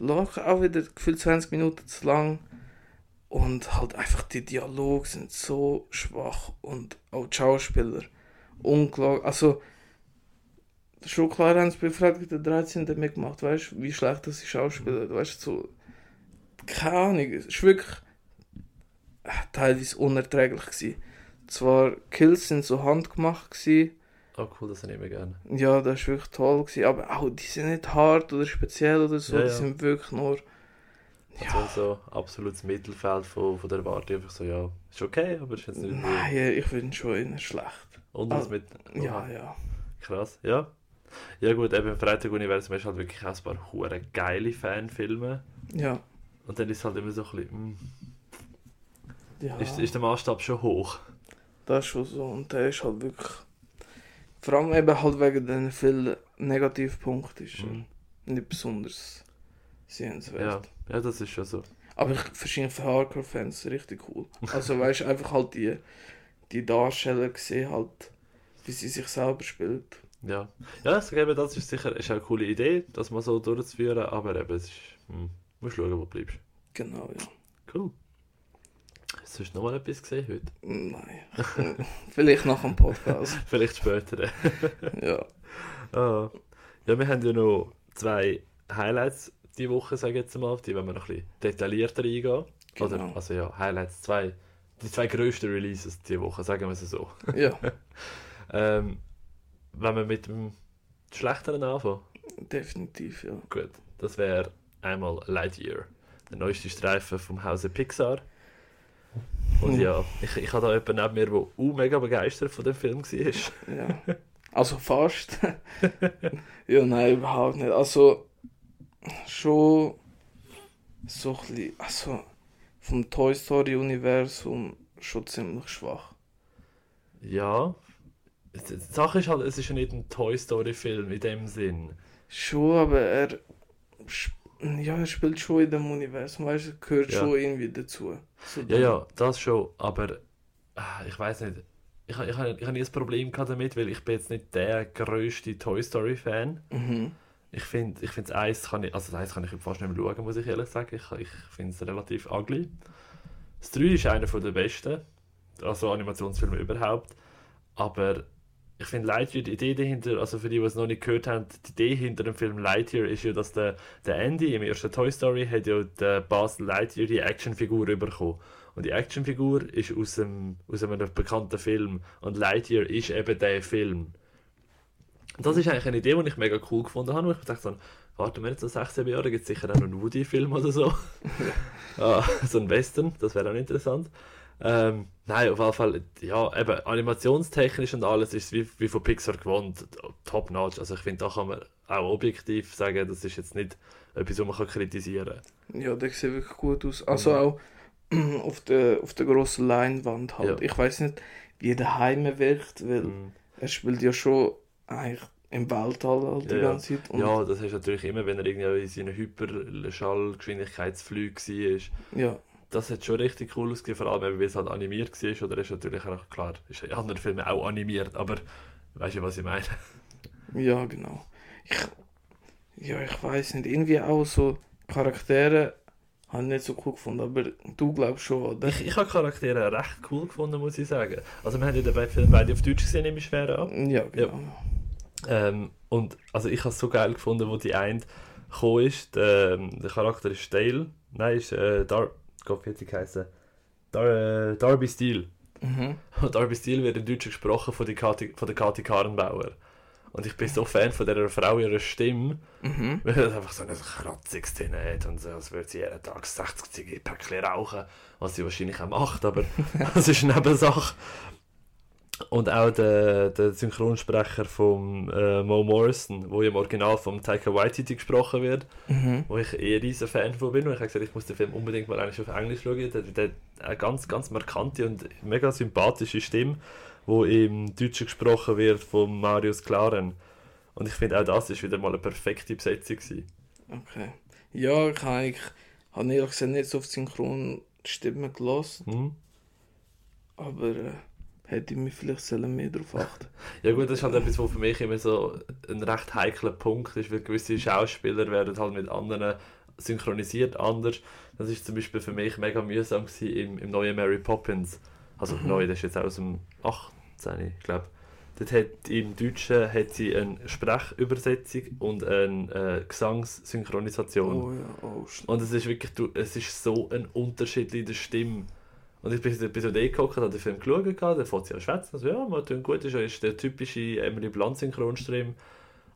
Locker auch wieder gefühlt 20 Minuten zu lang. Und halt einfach die Dialoge sind so schwach und auch die Schauspieler unglaublich. Also, schon klar haben sie bei Freitag der 13. mitgemacht, weißt du, wie schlecht das die Schauspieler, weißt du, so, keine Ahnung, es ist wirklich äh, teilweise unerträglich gewesen. Zwar, Kills sind so handgemacht gewesen, Oh, cool, das nehme ich gerne. ja, das ist wirklich toll gewesen, aber auch, die sind nicht hart oder speziell oder so, Ja, die ja. sind wirklich nur, Also so absolutes Mittelfeld von, von der Erwartung. Einfach so, ja, ist okay, aber ist jetzt nicht nein, ich finde schon eher schlecht. unter das Ah, mit. Ja, Oha, ja. Krass, ja. Ja gut, eben im Freitag-Universum ist halt wirklich auch ein paar hure geile Fanfilme. Ja. Und dann ist es halt immer so ein bisschen, mm, ja. ist, ist der Maßstab schon hoch. Das ist schon so. Und der ist halt wirklich. Vor allem eben halt wegen den vielen Negativpunkten ist Mhm. nicht besonders sehenswert. Ja, ja, das ist schon so. Aber ich verstehe für Hardcore-Fans richtig cool. Also weißt du, einfach halt die, die Darsteller gesehen halt, wie sie sich selber spielt. Ja, ja also eben, das ist sicher ist eine coole Idee, das mal so durchzuführen, aber eben, es ist, hm, musst schauen, wo du bleibst. Genau, ja. Cool. Hast du noch mal etwas gesehen heute? Nein. Vielleicht nach dem Podcast. Vielleicht später. Ja. ah. Ja, wir haben ja noch zwei Highlights die Woche, sage ich jetzt mal, auf die wollen wir noch ein bisschen detaillierter eingehen. Oder, Genau. also ja, Highlights, zwei, die zwei grössten Releases die Woche, sagen wir es so. Ja, Ähm, wenn wir mit dem Schlechteren anfangen, definitiv, ja. gut, das wäre einmal Lightyear, der neueste Streifen vom Hause Pixar. Und ja, ich, ich habe da jemanden neben mir, der auch mega begeistert von dem Film war. Ja. Also fast. ja, nein, überhaupt nicht. Also schon so ein bisschen, also vom Toy Story Universum schon ziemlich schwach. Ja, die Sache ist halt, es ist ja nicht ein Toy Story Film in dem Sinn. Schon, aber er sp- ja, er spielt schon in dem Universum, weißt du, gehört Ja. schon irgendwie dazu. So Ja, ja, das schon, aber ah, ich weiß nicht. Ich, ich, ich habe nie ein Problem damit, weil ich bin jetzt nicht der grösste Toy Story Fan. Mhm. Ich finde, ich finde das Eis kann ich, also das Eis kann ich fast nicht mehr schauen, muss ich ehrlich sagen. Ich, ich finde es relativ ugly. Das 3 ist einer der besten, also Animationsfilme überhaupt. Aber ich finde Lightyear, die Idee dahinter, also für die, die es noch nicht gehört haben, die Idee hinter dem Film Lightyear ist ja, dass der, der Andy im ersten Toy Story hat ja der Buzz Lightyear die Actionfigur bekommen. Und die Actionfigur ist aus, dem, aus einem bekannten Film. Und Lightyear ist eben der Film. Und das ist eigentlich eine Idee, die ich mega cool gefunden habe. Ich dachte so, warte mal, jetzt so 16 Jahre gibt es sicher auch noch einen Woody-Film oder so. ah, so ein Western, das wäre auch interessant. Ähm, nein, auf jeden Fall, ja, eben animationstechnisch und alles ist wie, wie von Pixar gewohnt, top-notch. Also ich finde, da kann man auch objektiv sagen, das ist jetzt nicht etwas, was man kann kritisieren kann. Ja, der sieht wirklich gut aus. Also Mhm. auch auf der, auf der grossen Leinwand halt. Ja. Ich weiß nicht, wie der Heime wirkt, weil Mhm. er spielt ja schon eigentlich im Weltall halt die Ja, ja. ganze Zeit. Und Ja, das ist natürlich immer, wenn er irgendwie in seiner Hyperschallgeschwindigkeitsflüge war. ja. Das hat schon richtig cool ausgesehen, vor allem weil es halt animiert war. Oder ist natürlich auch klar, ist in anderen Filmen auch animiert, aber weißt du, was ich meine? Ja, genau. Ich, ja, ich weiß nicht. Irgendwie auch so Charaktere habe ich nicht so cool gefunden, aber du glaubst schon, oder? Ich, ich habe Charaktere recht cool gefunden, muss ich sagen. Also wir haben ja den Film beide auf Deutsch gesehen, nehme ich schwer an. Ja, genau. Ähm, und also ich habe es so geil gefunden, wo die eine gekommen ist. Der, ähm, der Charakter ist Dale. Nein, ist äh, Dar Wie hat sie geheißen? Dar äh, Darby Steele. Mhm. Und Darby Steele wird im Deutschen gesprochen von, die Kati, von der Kathi Karrenbauer. Und ich bin so Fan von dieser Frau, ihrer Stimme, Mhm. weil sie einfach so ein kratziges drin hat und so, als würde sie jeden Tag 60 Zigarettenpäckchen rauchen, was sie wahrscheinlich auch macht, aber das ist eine Nebensache. Und auch der, der Synchronsprecher von äh, Mo Morrison, wo im Original vom Taika Waititi gesprochen wird, Mhm. wo ich eh riesen Fan von bin. Und ich habe gesagt, ich muss den Film unbedingt mal eigentlich auf Englisch schauen. Der, der, der eine ganz, ganz markante und mega sympathische Stimme, wo im Deutschen gesprochen wird von Marius Klaren. Und ich finde auch das ist wieder mal eine perfekte Besetzung gewesen. Okay. Ja, ich habe eigentlich, habe ehrlich gesagt nicht so auf Synchronstimmen gelassen, Hm? aber äh, hätte ich mich vielleicht sollen mehr darauf achten Ja gut, das ist halt etwas, was für mich immer so ein recht heikler Punkt ist, weil gewisse Schauspieler werden halt mit anderen synchronisiert anders. Das ist zum Beispiel für mich mega mühsam gewesen im, im neuen Mary Poppins. Also Mhm. neu, das ist jetzt aus dem 18, ich glaube. Dort hat im Deutschen hat sie eine Sprechübersetzung und eine äh, Gesangssynchronisation. Oh ja, oh. Und es ist wirklich, du, es ist so ein Unterschied in der Stimme. Und ich bin, so da geguckt, habe den Film geschaut, dann fängt sie an schwätzen, also ja, man tut gut, ist, ist der typische Emily Blunt Synchronstream.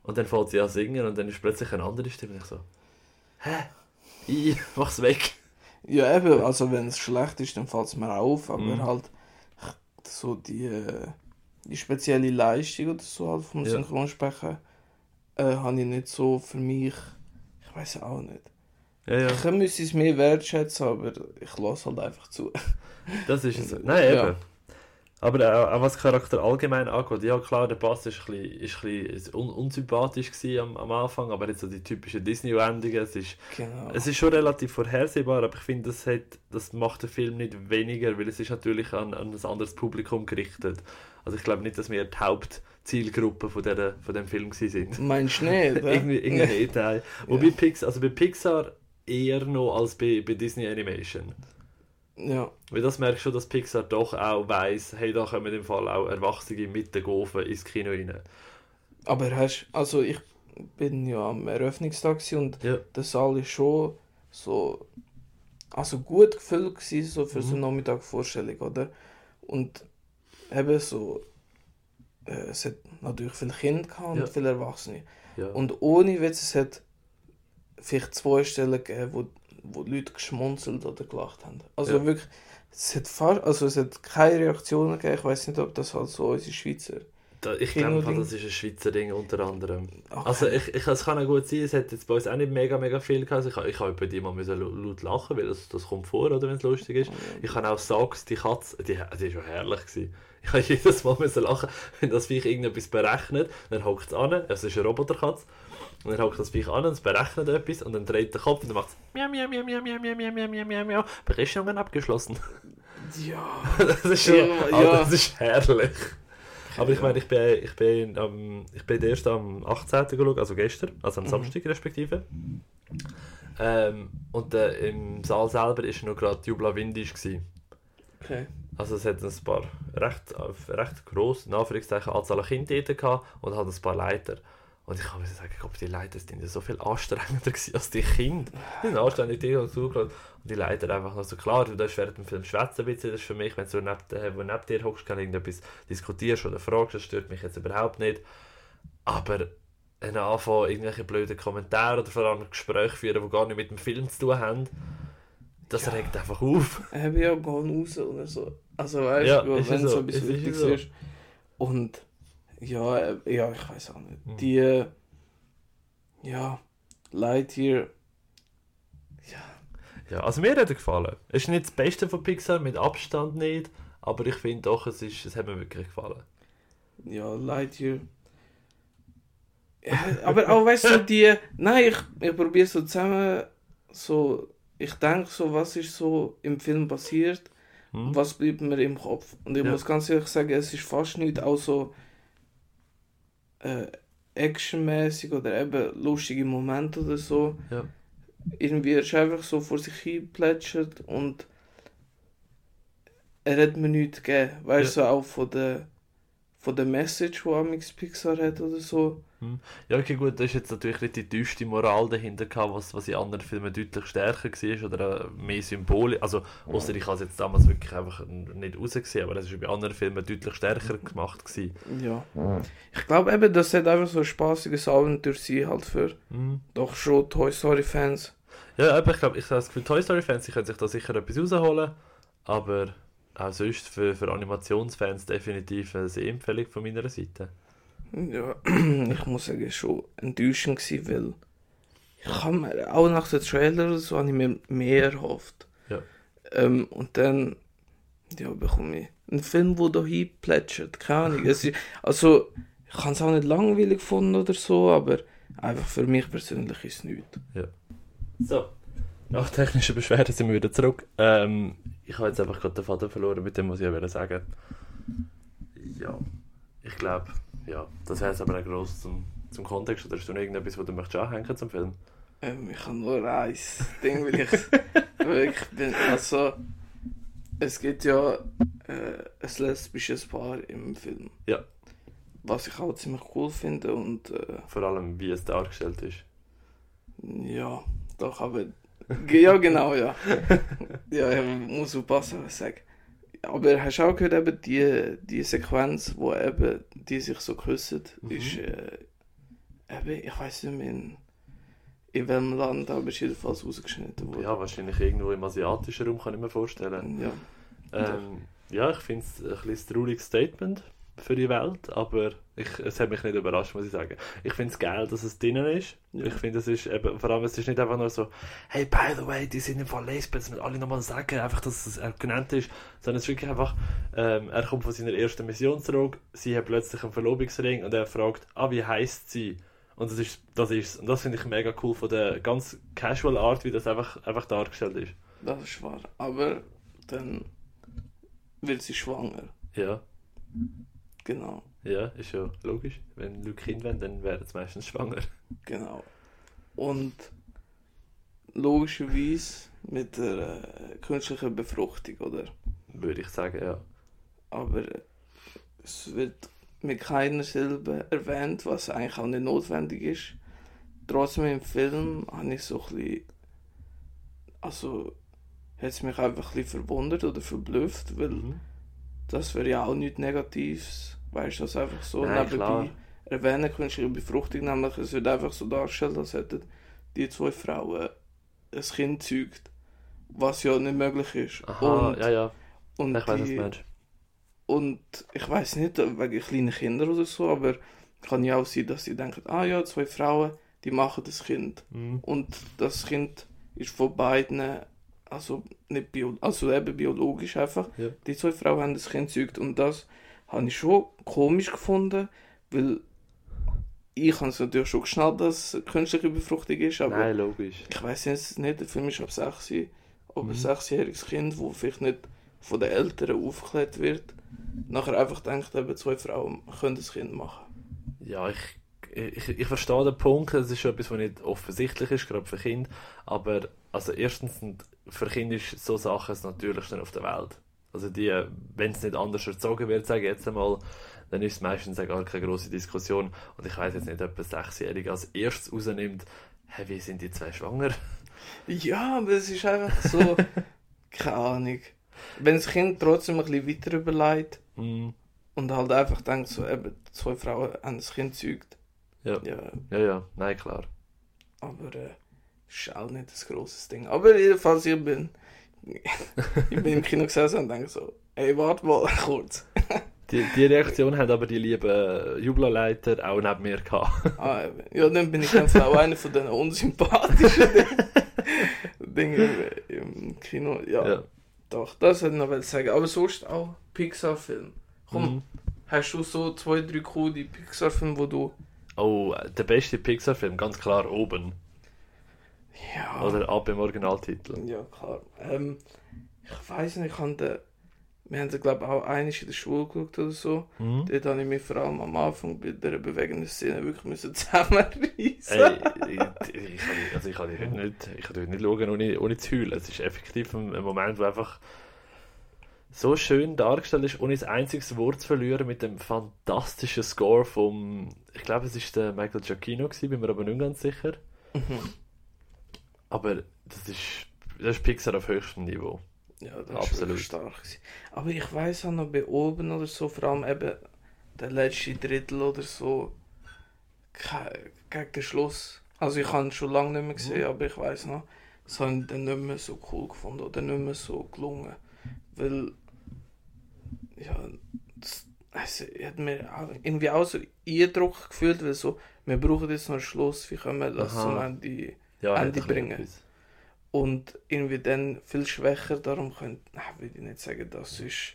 Und dann fängt sie an singen und dann ist plötzlich eine andere Stimme. Und ich so, hä? Ich, mach's weg. Ja, eben, also wenn es schlecht ist, dann fällt es mir auf, aber Mhm. halt so die, die spezielle Leistung oder so halt vom Ja. Synchronsprechen äh, habe ich nicht so für mich, ich weiß auch nicht. Ja, ja, Ich müsste es mehr wertschätzen, aber ich lasse halt einfach zu. das ist es. Nein, eben. Ja. Aber auch, auch was Charakter allgemein angeht, ja klar, der Bass ist ein bisschen, ein bisschen un unsympathisch am, am Anfang, aber jetzt so die typischen Disney-Wendungen, es ist Genau. Es ist schon relativ vorhersehbar, aber ich finde, das, hat, das macht den Film nicht weniger, weil es ist natürlich an, an ein anderes Publikum gerichtet. Also ich glaube nicht, dass wir die Hauptzielgruppe von, der, von dem Film sind. Meinst du nicht? irgendwie irgendwie nicht. Nein. Wobei Pixar, also bei Pixar eher noch als bei, bei Disney Animation. Ja. Weil das merkst du dass Pixar doch auch weiss, hey, da kommen im Fall auch Erwachsene mit den Gofen ins Kino rein. Aber hast also ich bin ja am Eröffnungstag und Ja. der Saal ist schon so also gut gefüllt gewesen, so für so eine Mhm. Nachmittagvorstellung, oder? Und eben so äh, es hat natürlich viele Kinder gehabt und Ja. viele Erwachsene. Ja. Und ohne Witz, es hat vielleicht zwei Stellen gegeben, wo, wo die Leute geschmunzelt oder gelacht haben. Also Ja. wirklich, es hat fast, also es hat keine Reaktionen gegeben. Ich weiß nicht, ob das halt so unsere Schweizer. Da, ich glaube, das ist ein Schweizer Ding unter anderem. Okay. Also ich, ich, es kann auch gut sein, es hat jetzt bei uns auch nicht mega, mega viel gehabt. Also ich, ich habe bei dir mal müssen lau- laut lachen, weil das, das kommt vor, oder wenn es lustig ist. Ich habe auch Sachs, die Katze, die, die ist schon herrlich gewesen. Ich habe jedes Mal müssen lachen, wenn das Viech irgendetwas berechnet, dann hockt es an, es ist eine Roboterkatze, und dann hockt das Viech an und es berechnet etwas und dann dreht der Kopf und dann macht es miau, miau, miau, miau, miau, miau, miau, miau, miau, miau, miau, Berechnungen abgeschlossen. Ja. das ist Ja, ah, ja. das ist herrlich. Aber ich Ja. meine, ich bin, ich bin, am ich bin erst am 18. geschaut, also gestern, also am Mhm. Samstag respektive. Ähm, und äh, im Saal selber war noch gerade Jubla Windisch. Gewesen. Okay. Also es hat ein paar recht, recht grosse, in Anführungszeichen, Anzahl an Kindern dort gehabt und halt ein paar Leiter. Und ich kann mir sagen, glaube, die Leiter sind ja so viel anstrengender als die Kinder. Die sind anständig die haben zugeschaut. Und die Leiter einfach noch so, klar, du darfst während dem Film schwätzen ein bisschen, das ist für mich, wenn du neben, äh, wo neben dir hockst, kann irgendetwas diskutierst oder fragst, das stört mich jetzt überhaupt nicht. Aber ein Anfang, irgendwelche blöden Kommentare oder vor allem Gespräche führen, die gar nicht mit dem Film zu tun haben, das Ja. regt einfach auf. Eben ja, gehen raus oder so. Also weißt Ja, du, ist wenn so, so etwas ist ja Wichtiges so. ist. Und ja, äh, ja, ich weiß auch nicht. Mhm. Die, äh, ja, Lightyear, ja, Ja, also mir hat er gefallen. Es ist nicht das Beste von Pixar, mit Abstand nicht, aber ich finde doch, es, ist, es hat mir wirklich gefallen. ja, Lightyear. Ja, aber auch weißt du, die, nein, ich, ich probiere so zusammen, so, ich denke so, was ist so im Film passiert, Hm? was bleibt mir im Kopf. Und ich Ja. muss ganz ehrlich sagen, es ist fast nicht auch so äh, actionmäßig oder eben lustige Momente oder so. Ja. Irgendwie er ist einfach so vor sich hin plätschert und er hat mir nichts gegeben. Weißt du, so auch von der, von der Message, die Amix Pixar hat oder so. Ja, okay, gut, da ist jetzt natürlich nicht die düste Moral dahinter gehabt, was, was in anderen Filmen deutlich stärker war oder äh, mehr Symbole. Also, außer ich habe es jetzt damals wirklich einfach nicht rausgesehen, aber das ist bei anderen Filmen deutlich stärker gemacht gewesen. Ja. Ich glaube eben, das hat einfach so ein spaßiges Abenteuer sein, halt für Mhm. doch schon Toy Story Fans. Ja, aber ich glaube, ich habe das Gefühl, Toy Story Fans, die können sich da sicher etwas rausholen, aber auch sonst für, für Animationsfans definitiv eine Sehempfehlung von meiner Seite. Ja, ich muss sagen, schon enttäuschend gewesen, weil ich habe mir, auch nach dem Trailer so, habe ich mir mehr erhofft. Ja. Ähm, und dann, ja, bekomme ich einen Film, der da hinplätschert, keine Ahnung. Es ist, also, ich habe es auch nicht langweilig gefunden oder so, aber einfach für mich persönlich ist es nichts. So, nach technischen Beschwerden sind wir wieder zurück. Ähm, ich habe jetzt einfach gerade den Faden verloren, mit dem was ich ja wollte sagen. Ja, ich glaube, ja, das heißt aber auch gross zum, zum Kontext. Oder hast du noch irgendetwas, was du möchtest anhängen zum Film? Ähm, ich habe nur ein Ding, weil ich wirklich bin, also, es gibt ja äh, ein lesbisches Paar im Film. Ja. Was ich auch ziemlich cool finde und äh, Vor allem, wie es dargestellt ist. ja, doch, aber ja genau, ja. ja, ich muss aufpassen, was ich sage. Aber hast du auch gehört, eben die, die Sequenz, wo eben die sich so küssen, Mhm. ist äh, eben, ich weiß nicht mehr in, in welchem Land, aber ist jedenfalls rausgeschnitten worden. Ja, wahrscheinlich irgendwo im asiatischen Raum, kann ich mir vorstellen. ja. Ähm, ja, ich finde es ein bisschen ein trauriges Statement für die Welt, aber ich, es hat mich nicht überrascht, muss ich sagen. Ich finde es geil, dass es drinnen ist. Ja. Ich finde, es ist eben, vor allem, es ist nicht einfach nur so, hey, by the way, die sind im Fall Lesben, das müssen alle nochmal sagen, einfach, dass es äh, genannt ist, sondern es ist wirklich einfach, ähm, er kommt von seiner ersten Mission zurück, sie hat plötzlich einen Verlobungsring und er fragt, ah, wie heißt sie? Und das ist, das ist, und das finde ich mega cool von der ganz casual Art, wie das einfach, einfach dargestellt ist. Das ist wahr. Aber dann wird sie schwanger. Ja. Genau, Ja, ist ja logisch. Wenn Leute Kind wollen, dann werden sie meistens schwanger. genau. Und logischerweise mit der äh, künstlichen Befruchtung, oder? Würde ich sagen, ja. Aber es wird mit keiner Silbe erwähnt, was eigentlich auch nicht notwendig ist. Trotzdem im Film habe ich so ein bisschen. Also, hat es mich einfach ein bisschen verwundert oder verblüfft, weil Mhm. das wäre ja auch nichts Negatives. Weißt du, das einfach so Nein, nebenbei klar. erwähnen künstliche Befruchtung, nämlich es wird einfach so dargestellt, als hätten die zwei Frauen ein Kind zeugt, was ja nicht möglich ist. Aha, und, ja, ja. und, Ich weiß, meinst. und ich weiß nicht, wegen kleinen Kindern oder so, aber kann ja auch sein, dass sie denken, ah ja, zwei Frauen, die machen das Kind. Mhm. Und das Kind ist von beiden, also nicht bio, also eben biologisch einfach. Ja. Die zwei Frauen haben das Kind gezeugt und das habe ich schon komisch gefunden, weil ich habe es natürlich schon geschnallt, dass es künstliche Befruchtung ist, aber Nein, logisch. ich weiß jetzt nicht, der Film ist ab 6, ob Mhm. ein sechsjähriges Kind, wo vielleicht nicht von den Eltern aufgeklärt wird, nachher einfach denkt, eben zwei Frauen können das Kind machen. Ja, ich, ich, ich verstehe den Punkt. Es ist schon etwas, was nicht offensichtlich ist, gerade für Kinder. Aber also erstens, für Kinder ist so Sachen das Natürlichste auf der Welt. Also die, wenn es nicht anders erzogen wird, sage ich jetzt einmal, dann ist es meistens gar keine große Diskussion. Und ich weiß jetzt nicht, ob ein Sechsjähriger als erstes rausnimmt, hey, wie sind die zwei schwanger? Ja, aber es ist einfach so, keine Ahnung. Wenn das Kind trotzdem ein bisschen weiter überlegt Mhm. und halt einfach denkt, so, eben, zwei Frauen haben das Kind gezeugt. Ja. Ja, Ja, ja, nein, klar. aber äh, ist auch nicht das grosses Ding. Aber jedenfalls, ich bin, ich bin im Kino gesessen und denke so, ey, warte mal kurz. Die, die Reaktion haben aber die lieben Jubelleiter auch neben mir gehabt. Ah, ja, dann bin ich einfach auch einer von den unsympathischen Dingen im Kino. Ja, Ja. doch, das hätte ich noch sagen. Aber sonst auch Pixar-Film. Komm, Mhm. hast du so zwei, drei coole Pixar-Filme, wo du. Oh, der beste Pixar-Film, ganz klar oben. Ja, Oder ab im Originaltitel. ja klar. Ähm, ich weiß nicht, ich habe den. Wir haben den, glaube ich, auch einig in der Schule geschaut oder so. Mhm. Dort habe ich mich vor allem am Anfang bei der bewegenden Szene wirklich müssen zusammenreißen. Ey, ich, ich, also ich kann heute nicht, ich kann heute nicht schauen, ohne, ohne zu heulen. Es ist effektiv ein, ein Moment, wo einfach so schön dargestellt ist, ohne ein einziges Wort zu verlieren, mit dem fantastischen Score vom, ich glaube, es ist der Michael Giacchino gewesen, bin mir aber nicht ganz sicher. Mhm. Aber das ist, das ist Pixar auf höchstem Niveau. Ja, das Absolut. wirklich stark. Gewesen. Aber ich weiß auch noch bei oben oder so, vor allem eben der letzte Drittel oder so, gegen den Schluss. Also ich habe ihn schon lange nicht mehr gesehen, aber ich weiß noch, das habe ich dann nicht mehr so cool gefunden oder nicht mehr so gelungen. Weil, ja, das, also, ich habe mir auch irgendwie auch so Eindruck gefühlt, weil so, wir brauchen jetzt noch einen Schluss, wie können wir das Aha. zum Ende Ja, ein bisschen bringen. und irgendwie dann viel schwächer. Darum könnte ich will ich nicht sagen, das ist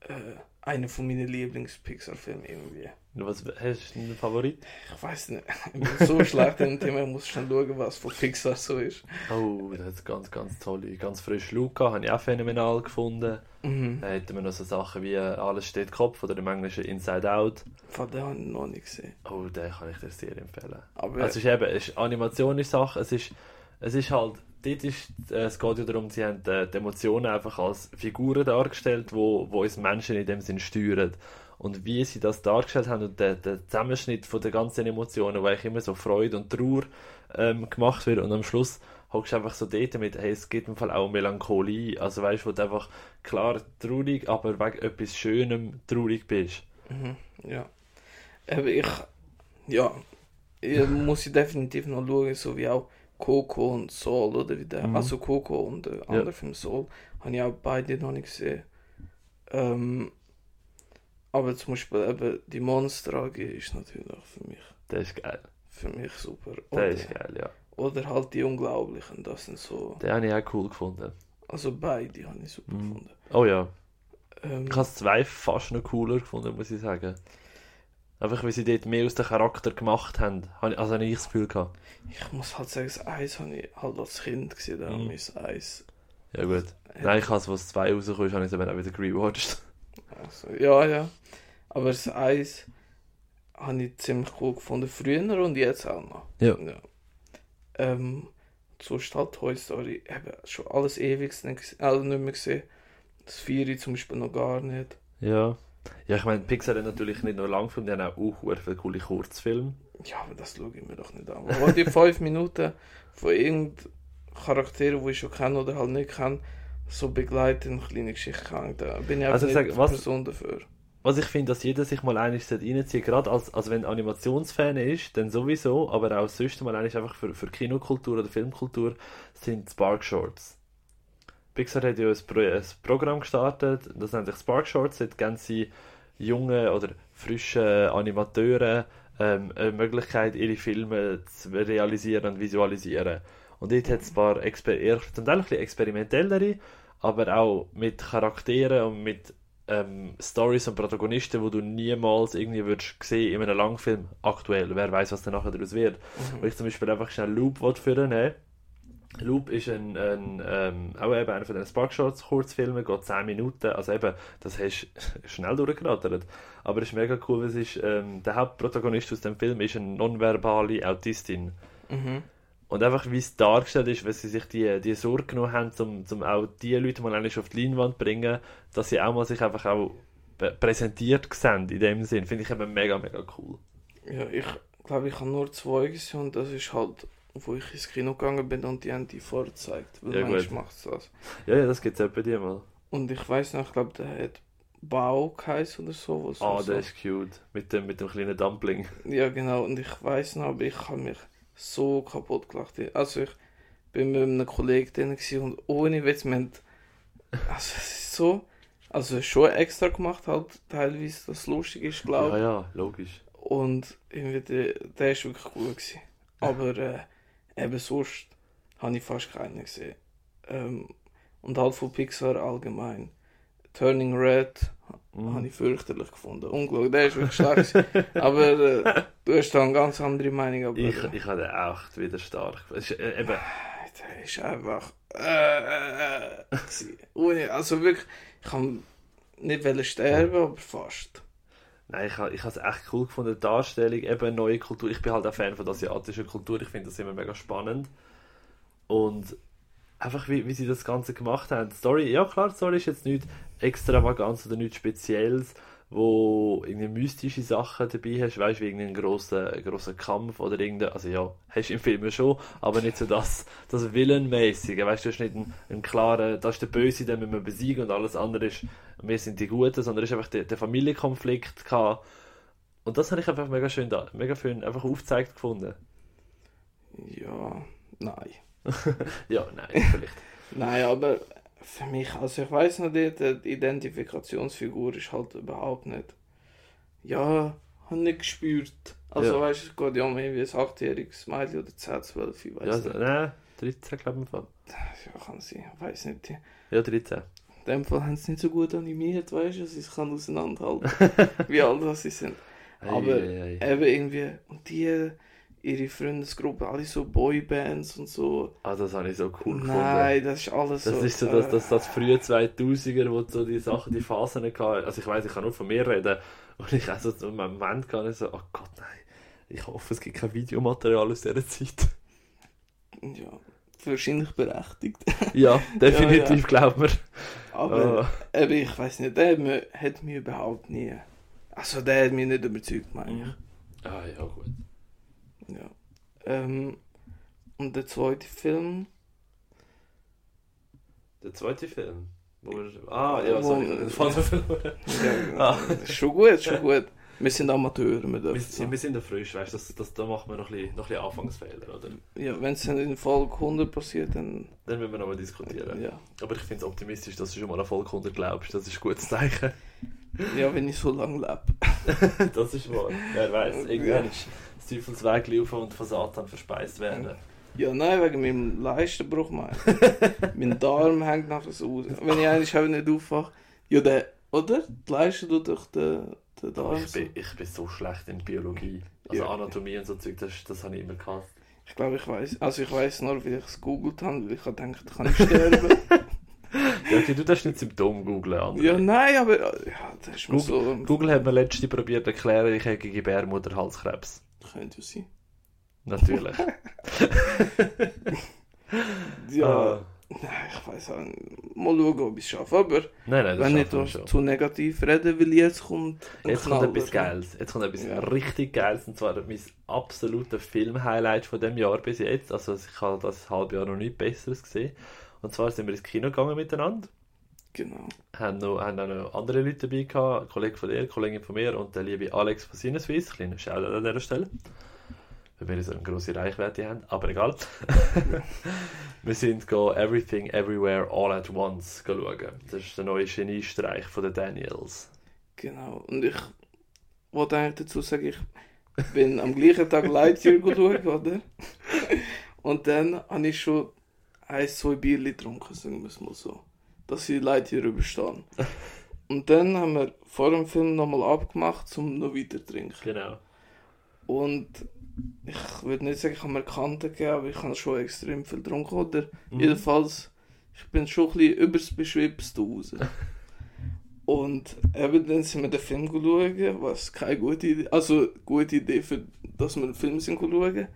äh, einer von meinen Lieblings-Pixar-Filmen irgendwie. Was, hast du einen Favorit? Ich weiß nicht, ich bin so schlecht in dem Thema, ich muss schon schauen, was von Pixar so ist. Oh, das hat ganz, ganz tolle, ganz frisch Luca, habe ich auch phänomenal gefunden. Mhm. Dann hätten wir noch so Sachen wie Alles steht Kopf oder im Englischen Inside Out. Von dem habe ich noch nicht gesehen. Oh, den kann ich dir sehr empfehlen. Aber Also es ist eben, es ist Animation ist Sache, es ist, es ist halt, dort ist, äh, es geht ja darum, sie haben äh, die Emotionen einfach als Figuren dargestellt, wo, wo uns Menschen in dem Sinn steuern. Und wie sie das dargestellt haben und der, der Zusammenschnitt von den ganzen Emotionen, wo eigentlich immer so Freude und Trauer ähm, gemacht wird und am Schluss hockst du einfach so dort mit, hey, es gibt im Fall auch Melancholie, also weißt du, wo du einfach klar traurig, aber wegen etwas Schönem traurig bist. Mhm, ja. Aber ich, ja, ich muss ich definitiv noch schauen, so wie auch Coco und Soul, oder wie der, Mhm. also Coco und der andere Film Soul, habe ich auch beide noch nicht gesehen. Ähm, aber zum Beispiel eben die Monster AG ist natürlich für mich, Das ist geil. für mich super. Das Oder, ist geil, ja. oder halt die Unglaublichen, das sind so, Den habe ich auch cool gefunden. also beide habe ich super Mhm. gefunden. Oh ja. Ähm, Ich habe zwei fast noch cooler gefunden, muss ich sagen. Einfach, weil sie dort mehr aus dem Charakter gemacht haben. Also habe ich das Gefühl gehabt. ich muss halt sagen, das Eis habe ich halt als Kind gesehen, darum Mhm. ist Eis. Ja gut. Nein, ich habe es, als zwei rausgekommen ist, habe ich es eben auch wieder gerewatcht. Also, ja, ja. Aber das Eis habe ich ziemlich cool gefunden. Früher und jetzt auch noch. Ja. Ähm, sonst halt Toy Story. Eben schon alles ewig nicht, also nicht mehr gesehen. Das Vieri zum Beispiel noch gar nicht. Ja. Ja, ich meine, Pixar hat natürlich nicht nur Langfilme, die haben auch sehr viele coole Kurzfilme. Ja, aber das schaue ich mir doch nicht an. Wo die fünf Minuten von irgendeinem Charakter, die ich schon kenne oder halt nicht kenne, so begleiten, eine kleine Geschichte kann. Da bin ich einfach Also nicht sag, die was- Person dafür. Was ich finde, dass jeder sich mal einig reinzieht, gerade als, also wenn Animationsfan ist, dann sowieso, aber auch sonst mal einig einfach für, für Kinokultur oder Filmkultur, sind Spark Shorts. Pixar hat ja ein, Pro ein Programm gestartet, das nennt sich Spark Shorts, dort geben sie junge oder frische Animateure ähm, eine Möglichkeit, ihre Filme zu realisieren und visualisieren. Und dort hat es ein paar Exper zum Teil ein bisschen experimentellere, aber auch mit Charakteren und mit ähm, Stories und Protagonisten, wo du niemals irgendwie würdest sehen in einem Langfilm aktuell. Wer weiß, was dann nachher daraus wird. Mhm. Wenn ich zum Beispiel einfach schnell Loop führen will, Loop ist ein, ein ähm, auch eben einer von den Spark Shorts Kurzfilmen, geht 10 Minuten, also eben, das hast du schnell durchgerattert. Aber es ist mega cool, weil es ist, ähm, der Hauptprotagonist aus dem Film ist eine nonverbale Autistin. Mhm. Und einfach, wie es dargestellt ist, weil sie sich die, die Sorge genommen haben, um, um auch die Leute mal auf die Leinwand zu bringen, dass sie auch mal sich einfach auch präsentiert sehen, in dem Sinn, finde ich eben mega, mega cool. Ja, ich glaube, ich habe nur zwei gesehen und das ist halt, wo ich ins Kino gegangen bin und die haben die vorgezeigt. Weil Ja, manchmal macht es das. Ja, ja, das gibt es bei dir mal. Und ich weiß noch, ich glaube, der hat Bau geheißen oder so. Ah, so- der ist cute. Mit dem, mit dem kleinen Dumpling. Ja, genau. Und ich weiß noch, aber ich habe mich so kaputt gelacht. Also ich bin mit einem Kollegen drin und ohne Witz, wir haben, also es ist so, also schon extra gemacht halt, teilweise, dass es lustig ist, glaube Ja, ich. ja, logisch. Und irgendwie, der, der ist wirklich cool gewesen. Aber äh, eben sonst habe ich fast keinen gesehen. Ähm, und halt von Pixar allgemein. Turning Red Mhm. habe ich fürchterlich gefunden. Unglaublich, der ist wirklich gewesen. aber äh, du hast da eine ganz andere Meinung. Aber Ich, äh, ich habe den echt wieder stark. Es ist, äh, eben, der ist einfach. Äh, äh, äh, also wirklich, ich kann nicht sterben, aber fast. Nein, ich, ich habe es echt cool gefunden, die Darstellung, eben neue Kultur. Ich bin halt auch Fan von der asiatischen Kultur, ich finde das immer mega spannend. Und einfach wie, wie sie das Ganze gemacht haben. Story, ja klar, die Story ist jetzt nichts extravagantes oder nichts Spezielles, wo irgendwie mystische Sachen dabei hast, weißt du, wie irgendeinen grossen, grossen Kampf oder irgendein, also ja, hast du im Film schon, aber nicht so das, das Willenmäßige, weißt du, du hast nicht einen, einen klaren, das ist der Böse, den müssen wir besiegen und alles andere ist, wir sind die Guten, sondern es ist einfach der, der Familienkonflikt gehabt. Und das habe ich einfach mega schön, da, mega schön einfach aufgezeigt gefunden. Ja, nein. ja, nein, vielleicht. Nein, aber für mich, also ich weiß noch nicht, die Identifikationsfigur ist halt überhaupt nicht. Ja, habe nicht gespürt. Also Ja. weißt du, es geht ja um irgendwie ein achtjähriges Mädchen oder 10, 12, ich weiß Ja, nicht. nein, 13 glaube ich im Fall. Ja, kann sein, ich weiß nicht. Ja, 13. dem Fall haben sie es nicht so gut animiert, weißt du, dass sie es kann auseinanderhalten wie alt das sie sind. Aber Ei, ei, ei. eben irgendwie, und die, ihre Freundesgruppe, alle so Boybands und so. Ah, das habe ich so cool gefunden. Nein, das ist alles Das so. ist so das, das, das frühe 2000er, wo so die Sachen, die Phasen hatten. Also ich weiß, ich kann nur von mir reden. Und ich also so einen Moment gar nicht so, oh Gott, nein. Ich hoffe, es gibt kein Videomaterial aus dieser Zeit. Ja, wahrscheinlich berechtigt. Ja, definitiv, Ja, ja. glaub mir. Aber Ah. eben, ich weiß nicht, der hat mich- hat mich überhaupt nie. Also der hat mich nicht überzeugt, meine Mhm. Ah, ja, gut. ich. Ja. Ähm, und der zweite Film, Der zweite Film. Wo wir, ah, ja, sorry, den Vater verloren. ja, Ah. ist schon gut, ist schon gut. Wir sind Amateure, wir Wir, sind- wir sind da frisch, weißt du, das, das, da machen wir noch ein bisschen, noch ein bisschen Anfangsfehler, oder? Ja, wenn es in Folge 100 passiert, dann Dann müssen wir nochmal diskutieren. ja. Aber ich finde es optimistisch, dass du schon mal an Folge 100 glaubst. Das ist ein gutes Zeichen. Ja, wenn ich so lange lebe. das ist wahr. Wer weiß, irgendwann ist das Teufelsweg laufen und von Satan verspeist werden. Ja, nein, wegen meinem Leistenbruch, mein. mein Darm hängt nachher so aus. Wenn ich eigentlich nicht aufwache. Ja, der, oder? Die Leiste tut durch den, Darm. ich, bin, ich bin so schlecht in Biologie. Also Ja. Anatomie und so Zeug, das, das habe ich immer gehasst. Ich glaube, ich weiß. Also ich weiß nur, wie ich es gegoogelt habe, weil ich gedacht, kann ich sterben. Ja, okay, du darfst nicht Symptome googlen, André. ja, nein, aber ja, das ist mir so. Google hat mir letztens probiert zu erklären, ich hätte Gebärmutterhalskrebs. Könnte ja sein. Natürlich. Ja, Ah. Nein, ich weiß auch nicht. Mal schauen, ob ich es schaffe. Aber Nein, nein, das wenn was schon. zu negativ reden, weil jetzt kommt. Jetzt kommt Knaller. etwas Geiles. Jetzt kommt etwas Ja. richtig Geiles. Und zwar mein absolutes Film-Highlight von dem Jahr bis jetzt. Also ich habe das halbe Jahr noch nichts Besseres gesehen. Und zwar sind wir ins Kino gegangen miteinander. Genau. Haben, noch, haben auch noch andere Leute dabei gehabt. Ein Kollege von dir, eine Kollegin von mir und der liebe Alex von Sinneswiss. Kleiner Shoutout an dieser Stelle. Weil wir so eine grosse Reichweite haben. Aber egal. wir sind go Everything Everywhere All at Once schauen. Das ist der neue Geniestreich von den Daniels. Genau. Und ich wollte eigentlich dazu sagen, ich bin am gleichen Tag Lightyear geschaut, oder? Und dann habe ich schon ein, zwei Bierchen getrunken, sagen wir es mal so. Dass ich Lightyear überstehen. Und dann haben wir vor dem Film nochmal abgemacht, um noch weiter zu trinken. Genau. Und ich würde nicht sagen, ich habe mir Kante gegeben, aber ich habe schon extrem viel getrunken, oder? Mhm. Jedenfalls, ich bin schon ein bisschen übers Beschwipste raus. Und eben dann sind wir den Film schauen, was keine gute Idee, also gute Idee für, dass wir einen Film sind schauen.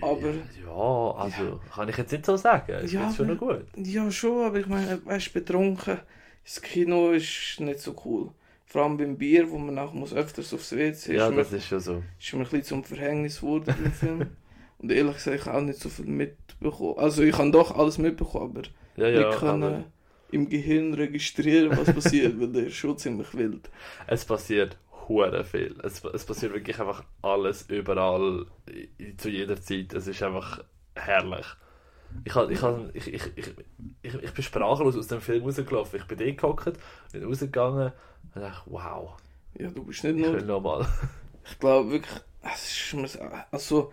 Aber, Ja, also kann ich jetzt nicht so sagen. Ich Ja, schon noch gut. ja schon, aber ich meine, weißt du, betrunken, das Kino ist nicht so cool. Vor allem beim Bier, wo man nachher muss öfters aufs WC, Ja, ist, mir, das ist schon so. ist mir ein bisschen zum Verhängnis geworden beim Film. Und ehrlich gesagt, ich habe auch nicht so viel mitbekommen. Also ich habe doch alles mitbekommen, aber Ja, ja, wir können aber im Gehirn registrieren, was passiert, weil der ist schon ziemlich wild. es passiert hure viel. Es, es passiert wirklich einfach alles überall zu jeder Zeit. Es ist einfach herrlich. Ich, ich, ich, ich, ich, ich, ich bin sprachlos aus dem Film rausgelaufen. Ich bin dort gehockt, bin rausgegangen und dachte, wow, Ja, du bist nicht ich nur. nochmal. Ich glaube wirklich, es ist also,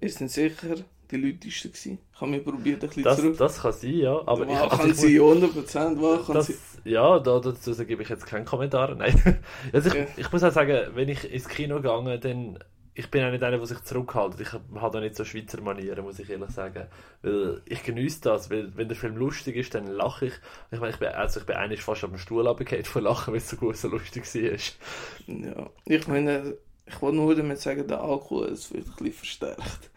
ist nicht sicher, die Leute waren. Ich habe mich probiert, ein bisschen Das, zurück. das kann sein, ja. Aber ich, Wow, also kann ich sie 100% wahr, kann Das, sie. ja, da, dazu gebe ich jetzt keinen Kommentar. Nein. Also ich, Okay. ich muss auch sagen, wenn ich ins Kino gehe, dann ich bin auch nicht einer, der sich zurückhält. Ich habe da nicht so Schweizer Manieren, muss ich ehrlich sagen. Weil ich genieße das, weil wenn der Film lustig ist, dann lache ich. Ich meine, ich bin, also ich bin eigentlich fast am Stuhl runtergefallen von Lachen, weil es so gut so lustig war. Ja, ich meine, ich wollte nur damit sagen, der Alkohol ist wird ein bisschen verstärkt.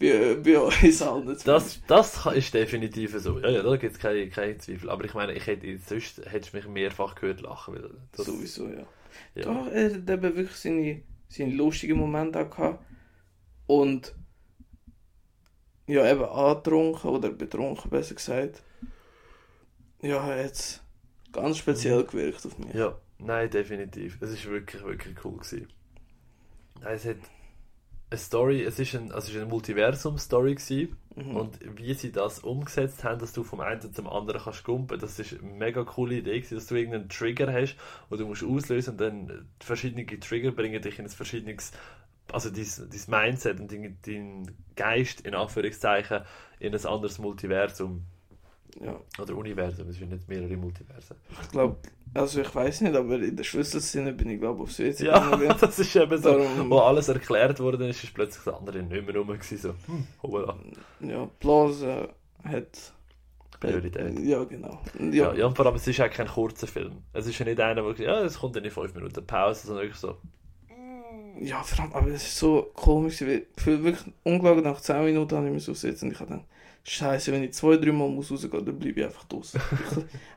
bei, bei uns allen. Das, das ist definitiv so. Ja, ja, da gibt es keine, keine Zweifel. Aber ich meine, ich hätte, sonst hättest du mich mehrfach gehört lachen. Weil das, Sowieso, ja. Ja. Doch, er eben wirklich seine, seine lustigen Momente auch gehabt. Und ja, eben angetrunken oder betrunken, besser gesagt. Ja, hat ganz speziell gewirkt auf mich. Ja, nein, definitiv. Es ist wirklich, wirklich cool gewesen. Es hat eine Story, es ist ein, also es ist eine Multiversum-Story gewesen. Mhm. Und wie sie das umgesetzt haben, dass du vom einen zum anderen kannst gumpen, das ist eine mega coole Idee gewesen, dass du irgendeinen Trigger hast, wo du musst auslösen und dann verschiedene Trigger bringen dich in ein verschiedenes, also dein, dein Mindset und dein, dein Geist in Anführungszeichen in ein anderes Multiversum ja, oder Universum, es sind nicht mehrere Multiversen. ich glaube, also ich weiß nicht, aber in der Schlüsselszene bin ich glaube aufs WC Ja, das ist eben so, Darum- wo alles erklärt worden ist, ist plötzlich das andere nicht mehr rum gewesen, so, hm. Ja, Blase hat... Priorität. Ja, genau. Ja, Ja, ja, und vor allem, es ist auch kein kurzer Film. Es ist ja nicht einer, wo ich, ja, es kommt in 5 Minuten Pause, sondern wirklich so, Ja, vor allem, aber es ist so komisch, weil ich fühle wirklich unglaublich nach 10 Minuten habe ich mich aufsetzen und ich habe dann Scheiße, wenn ich zwei, drei Mal muss rausgehen, dann bleibe ich einfach draußen.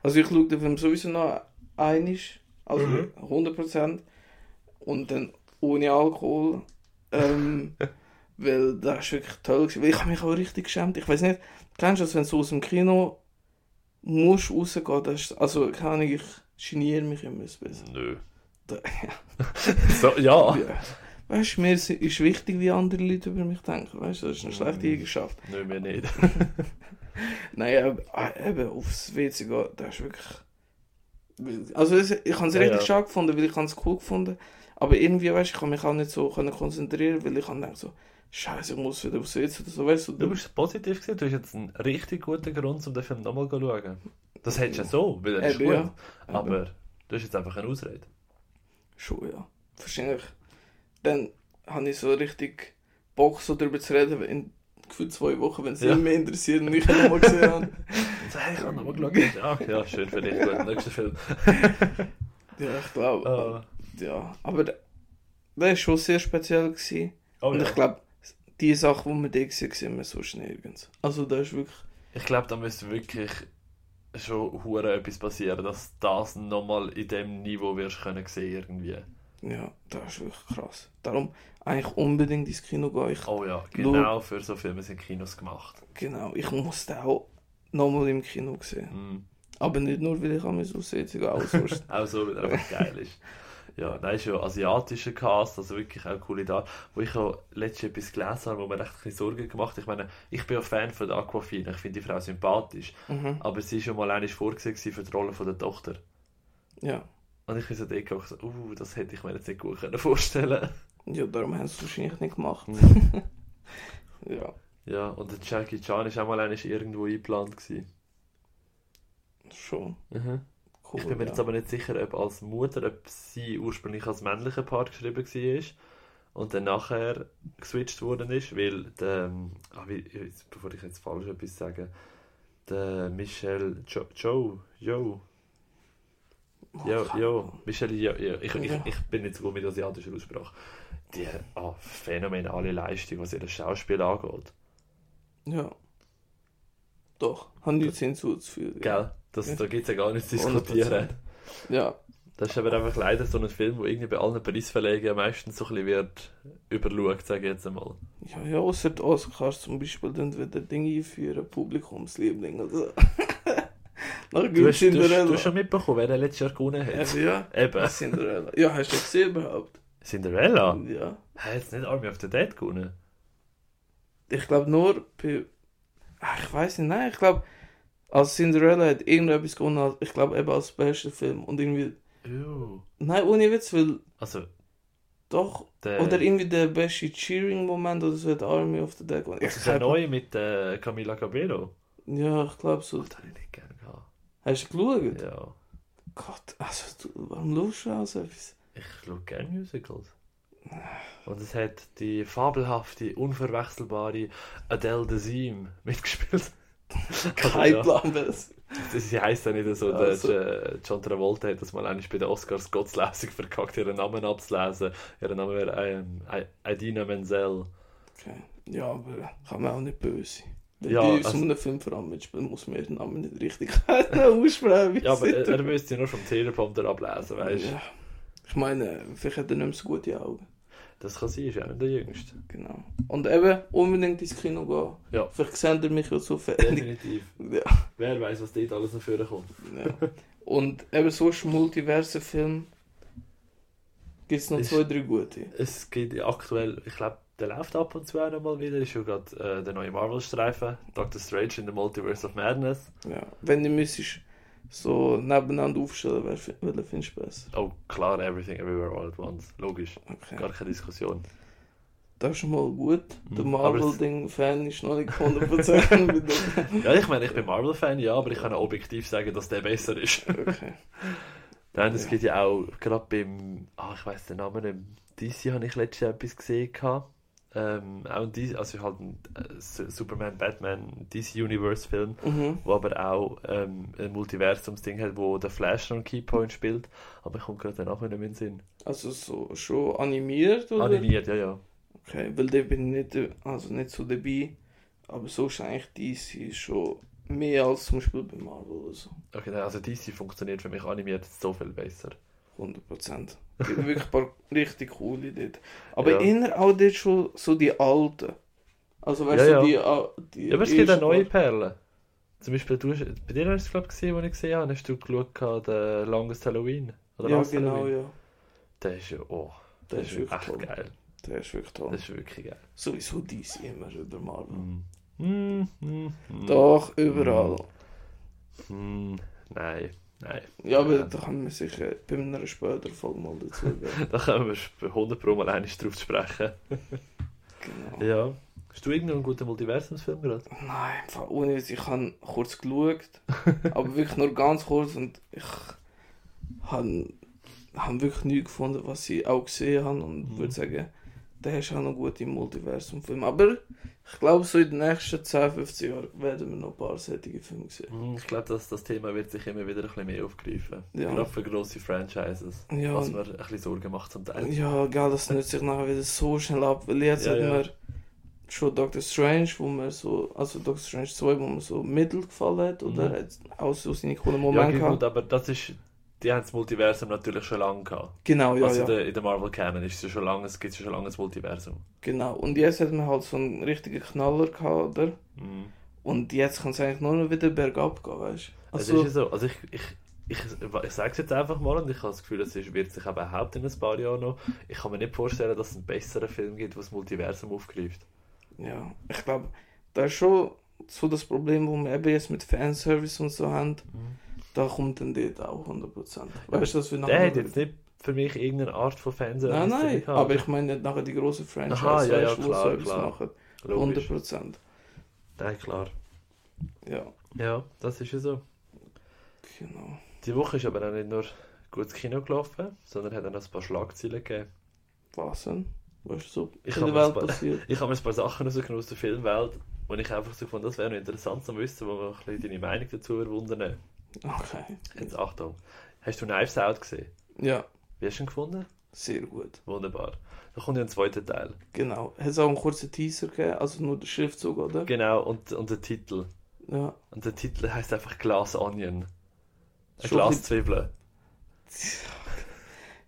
Also ich schaue den Film sowieso noch einig, also Mhm. 100% und dann ohne Alkohol, ähm, weil das ist wirklich toll. Weil ich habe mich auch richtig geschämt. Ich weiß nicht, kennst du das, wenn du aus dem Kino musst rausgehen, das ist, also keine Ahnung, ich geniere mich immer ein bisschen. nö. Da- So, ja. Ja. Weißt du, mir ist wichtig, wie andere Leute über mich denken. Weißt du, das ist eine schlechte Mhm. Eigenschaft. Nö, mir nicht. Nein, eben aufs WC gehen, das ist wirklich. Also, ich habe es Ja, richtig ja. schade gefunden, weil ich es cool gefunden Aber irgendwie, weißt du, ich kann mich auch nicht so können konzentrieren, weil ich gedacht, so, Scheiße, ich muss wieder aufs WC oder so, weißt du. Du bist positiv gewesen, du hast jetzt einen richtig guten Grund, um den Film nochmal zu schauen. Das hättest du ja so, weil er ist Eben, gut. ja. Aber du hast jetzt einfach eine Ausrede. Schon, ja. Wahrscheinlich. Dann habe ich so richtig Bock, so darüber zu reden, in gefühlt zwei Wochen, wenn es Ja. mehr interessiert und ich ihn nochmal gesehen habe. So, hey, ich habe nochmal geschaut. Ja, ja, schön für dich, gut, nächster Film. Ja, ich glaube. Ah. Ja, aber der, der war schon sehr speziell. Gewesen. Oh, und ja. ich glaube, die Sachen, die wir da gesehen haben, sehen wir sonst nirgends. Also da ist wirklich... Ich glaube, da müsste wirklich schon hure etwas passieren, dass das nochmal in dem Niveau wirst können sehen irgendwie. Ja, das ist wirklich krass. Darum eigentlich unbedingt ins Kino gehen. Ich, Oh ja, genau für so Filme sind Kinos gemacht. genau, ich muss den auch nochmal im Kino sehen. Mhm. Aber nicht nur, weil ich an mich aussetze, auch sonst. Auch so, weil er einfach geil ist. Ja, nein, ist ja asiatischer Cast, also wirklich auch coole da. Wo ich auch letztens etwas gelesen habe, wo mir echt ein bisschen Sorgen gemacht hat. Ich meine, ich bin ja Fan von der Aquafina, ich finde die Frau sympathisch. mhm. Aber sie war schon mal einmal vorgesehen für die Rolle von der Tochter. Ja. Und ich so dort gedacht, so, uh, das hätte ich mir jetzt nicht gut können vorstellen ja, darum haben sie es wahrscheinlich nicht gemacht. Mhm. Ja, Ja, und der Jackie Chan war auch mal einmal irgendwo eingeplant. Gewesen. schon. Mhm. Cool, Ich bin mir ja. jetzt aber nicht sicher, ob als Mutter, ob sie ursprünglich als männlicher Part geschrieben war und dann nachher geswitcht worden ist, weil der, ähm, ah, wie, bevor ich jetzt falsch etwas sage, der Michel jo, Joe, Joe, Jo, Oh, jo, Michel, jo, jo. Ich, ich, Ja. ich bin nicht so gut mit asiatischer Aussprache. Die ah, phänomenale Leistung, was ihr Schauspiel angeht. Ja. Doch, haben nichts hinzuzufügen. Gell? Das, Ja. Da gibt es ja gar nichts zu diskutieren. 100%. Ja, Das ist aber einfach leider so ein Film, wo irgendwie bei allen Preisverlegungen meistens so ein bisschen wird überschaut, sage ich jetzt einmal. ja, ja außer die Oscars zum Beispiel dann wieder Dinge einführen, Publikumsliebling oder so. Nach Du hast, Cinderella. du hast schon mitbekommen, wer letztes Jahr gewonnen hat. Eben, ja. Eben. Cinderella. Ja, hast du das gesehen überhaupt? Cinderella? Ja. Hat jetzt nicht Army of the Dead gewonnen? Ich glaube nur bei. Ah, ich weiß nicht, nein, ich glaube, als Cinderella hat irgendetwas gewonnen, ich glaube eben als bester Film. Und irgendwie. Ew. Nein, ohne Witz, weil Also, doch. der, Oder irgendwie der beste Cheering-Moment oder so hat Army of the Dead gewonnen. also der neue mit äh, Camila Cabello. Ja, ich glaube so. Das habe ich nicht gehabt. Hast du geschaut? Ja. Gott, also du, warum schaust du also etwas? Ich schaue gerne Musicals. Und es hat die fabelhafte, unverwechselbare Adele Dazeem mitgespielt. Kein ja. Plan, was. Das- Sie heisst ja nicht so, Also. der äh, John Travolta hat das mal eigentlich bei den Oscars gottlässig verkackt, ihren Namen abzulesen. Ihren Name wäre ähm, I- Idina Menzel. Okay. Ja, aber kann man auch nicht böse sein. Wenn Ja, die so also- einen Film vor allem mitspielen, muss man ihren Namen nicht richtig aussprechen. Ja, aber er, er müsste ja nur vom Teleprompter ablesen, weißt du? Ja. Ich meine, vielleicht hat er nicht mehr so gute Augen. Das kann sein, ist ja nicht der Jüngste. Genau. Und eben unbedingt ins Kino gehen. Ja. Vielleicht sehen ihr mich ja so fertig. Definitiv. Ja. Wer weiß, was dort alles noch vorkommt. ja. Und eben sonst multiverse Film gibt es noch Ist- zwei, drei gute. Es gibt aktuell, ich glaube, der läuft ab und zu auch noch mal wieder. Ist schon gerade äh, der neue Marvel-Streifen, Doctor Strange in the Multiverse of Madness. Ja. Wenn du müsstest so nebeneinander aufstellen, welchen findest du besser? Oh, klar, Everything Everywhere All at Once. Logisch, Okay. gar keine Diskussion. Das ist schon mal gut. Der aber es- Marvel-Ding-Fan ist noch nicht 100% mit dem. Ja, ich meine, ich bin Marvel-Fan, ja, aber ich kann objektiv sagen, dass der besser ist. Okay. Nein, es Ja. gibt ja auch, gerade beim, ah, ich weiß den Namen nicht, DC habe ich letztes Jahr etwas gesehen. gehabt. Ähm, auch ein also halt ein äh, Su- Superman, Batman, DC Universe Film, Mhm. wo aber auch ähm, ein Multiversums-Ding hat, wo der Flash noch einen Keypoint spielt. Aber ich komme gerade Namen nicht mehr in den Sinn. Also so schon animiert oder? Animiert, ja, ja. Okay, weil da bin ich nicht, also nicht so dabei. Aber so ist eigentlich DC schon mehr als zum Beispiel bei Marvel oder so. Okay, nein, also DC funktioniert für mich animiert so viel besser. 100%. Es gibt wirklich ein paar richtig coole dort. Aber Ja. inner auch dort schon so die alten. Also weißt Ja, du, ja. die, ah, die. Aber es gibt auch neue Perlen. Zum Beispiel, du, bei dir hast du es, glaube ich, gesehen, als ich gesehen habe, hast du geschaut, der Longest Halloween. Oder Ja, genau, Halloween. ja. Der ist ja, oh, Der der ist ist wirklich echt toll. geil. Der ist wirklich toll. Das ist wirklich geil. Sowieso DC immer über Marvel. Mm. Mm, mm, mm. Doch, überall. Mm, nein, nein. Ja, aber da kann man sicher bei einer späteren Folge mal dazu gehen. Da können wir bei 100 Pro mal einmal drauf sprechen. Genau. Ja. Hast du irgendeinen guten Multiversumsfilm gerade? Nein, im Fall ohne ich habe kurz geschaut, aber wirklich nur ganz kurz und ich habe hab wirklich nichts gefunden, was ich auch gesehen habe und Mhm. würde sagen, der ist auch noch gut im Multiversum-Film. Aber ich glaube, so in den nächsten 10, 15 Jahren werden wir noch ein paar solche Filme sehen. Mm, Ich glaube, dass das Thema wird sich immer wieder ein bisschen mehr aufgreifen. Ja. Gerade für grosse Franchises. Ja, Was mir ein bisschen Sorgen macht zum Teil. ja gell, das nützt sich nachher wieder so schnell ab, weil jetzt Ja, hat ja. man schon Doctor Strange, wo man so, also Doctor Strange 2, wo man so mittel gefallen hat, oder? Mhm. Hat auch so seine coolen Ja, Momente gehabt. gut, aber das ist. Die haben das Multiversum natürlich schon lange gehabt. Genau, ja, also ja. in der, in der Marvel Canon ist es schon lange, es gibt schon lange das Multiversum. Genau, und jetzt hat man halt so einen richtigen Knaller gehabt, oder? Mhm. Und jetzt kann es eigentlich nur noch wieder bergab gehen, weißt du? Also, Also, es ist ja so, also ich, ich, ich, ich sage es jetzt einfach mal und ich habe das Gefühl, es wird sich eben behaupten in ein paar Jahren noch. Ich kann mir nicht vorstellen, dass es einen besseren Film gibt, der das Multiversum aufgreift. ja, ich glaube, das ist schon so das Problem, wo wir eben jetzt mit Fanservice und so haben. Da kommt dann dort auch 100%. Weißt du, dass wir Der hat jetzt nicht für mich irgendeine Art von Fernsehen. Nein, nein, aber ich meine nicht nachher die grossen Franchise, Aha, ja, ja, klar, so etwas klar. machen. Logisch. 100%. Nein, klar. Ja, Ja, das ist ja so. genau. Die Woche ist aber auch nicht nur gut ins Kino gelaufen, sondern hat dann auch ein paar Schlagzeilen gegeben. Was denn? Was ist so Ich in der habe Welt paar- passiert? Ich habe mir ein paar Sachen rausgenommen aus der Filmwelt, wo ich einfach so fand, das wäre noch interessant zu wissen, wo wir ein bisschen deine Meinung dazu erwundern. Okay. Jetzt Achtung. Hast du Knives Out gesehen? Ja, Wie hast du ihn gefunden? sehr gut. Wunderbar. Da kommt ja ein zweiter Teil. Genau. Hat es auch einen kurzen Teaser gegeben, also nur der Schriftzug, oder? Genau, und, und der Titel. Ja. Und der Titel heißt einfach Glass Onion. Ein Glas ein Zwiebeln.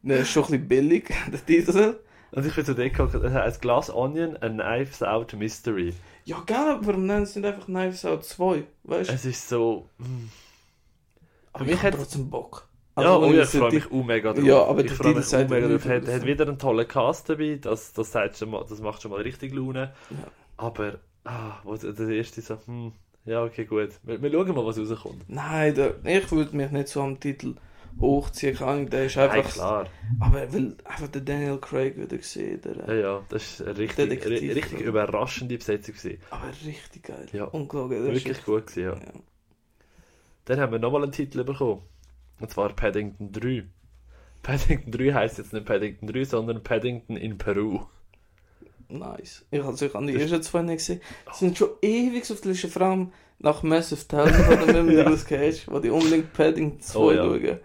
Ne, ist schon ein bisschen billig, der Titel. Und ich bin zu dir gekommen, das heißt Glass Onion, a Knives Out Mystery. Ja, gerne, aber warum nennen sie nicht einfach Knives Out 2? Weißt du? Es ist so. mm. Aber ich habe hat- trotzdem Bock. Ja, Also, oh ja, ich so freue mich auch mega drauf. Ja, aber ich freue mich auch mega drauf. Hat, nichts hat davon. wieder einen tollen Cast dabei, das, das, sagt schon mal, das macht schon mal richtig Laune. Ja. Aber, ah, wo der erste so, hm, ja, okay, gut. Wir, wir schauen mal, was rauskommt. Nein, der, ich würde mich nicht so am Titel hochziehen. Keine Ahnung, der ist Nein, einfach. klar. aber weil einfach der Daniel Craig wieder gesehen. Der, Ja, ja, das war eine richtig, Detektiv, richtig oder? überraschende Besetzung. Gewesen. Aber richtig geil. Ja. Unglaublich. Wirklich gut gewesen, ja. Ja. Dann haben wir nochmal einen Titel bekommen. Und zwar Paddington 3. Paddington 3 heisst jetzt nicht Paddington 3, sondern Paddington in Peru. Nice. Ich habe es an die ersten zwei nicht gesehen. Sie sind schon ewig auf der Liste, vor allem nach Massive Talent oder mit dem. Nicolas Cage, wo die unbedingt Paddington 2 Oh ja. schauen.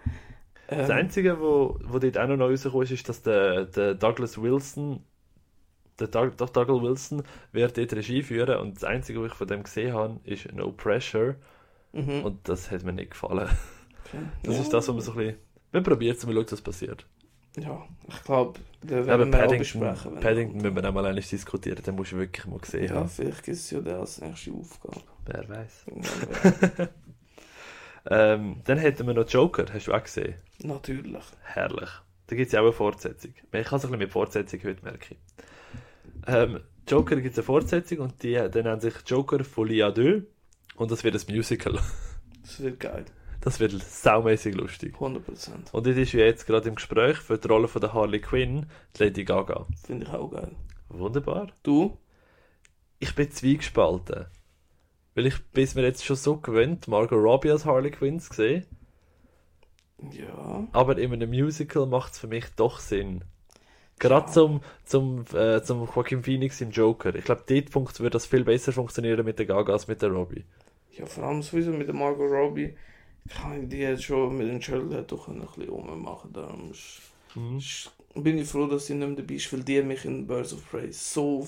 Das Ähm, Einzige, wo, wo dort auch noch neu rausgekommen ist, ist, dass der, der Douglas Wilson der Doug, Doug Douglas Wilson wird dort Regie führen und das Einzige, was ich von dem gesehen habe, ist No Pressure Mhm. und das hat mir nicht gefallen. okay. Das ja. ist das, was man so ein bisschen... Man probiert es, man schaut, was passiert. Ja, ich glaube, wir Ja, aber werden wir auch besprechen. wenn- Paddington müssen wir auch mal einmal diskutieren, den musst du wirklich mal gesehen Ja, haben. vielleicht gibt es ja dann als nächste Aufgabe. Wer weiß. Ja, Ähm, dann hätten wir noch Joker, hast du auch gesehen? Natürlich. Herrlich. Da gibt es ja auch eine Fortsetzung. Ich kann es ein bisschen mit Fortsetzung heute merken. Ähm, Joker gibt es eine Fortsetzung und die, die nennt sich Joker Folie à deux und das wird ein Musical. Das wird geil. Das wird saumäßig lustig. 100%. Und das ist ja jetzt gerade im Gespräch für die Rolle von der Harley Quinn, die Lady Gaga. Finde ich auch geil. Wunderbar. Du? Ich bin zwiegespalten. Weil ich bin mir jetzt schon so gewöhnt, Margot Robbie als Harley Quinn zu sehen. Ja. Aber in einem Musical macht es für mich doch Sinn. Gerade Ja. zum, zum, äh, zum Joaquin Phoenix im Joker. Ich glaube, dort würde das viel besser funktionieren mit der Gaga als mit der Robbie. Ja, vor allem sowieso mit der Margot Robbie. Kann ich die jetzt schon mit den Charlotte doch ein bisschen rummachen. Darum ist, Mhm. ist, bin ich froh, dass sie nicht mehr dabei ist, weil die mich in Birds of Prey so,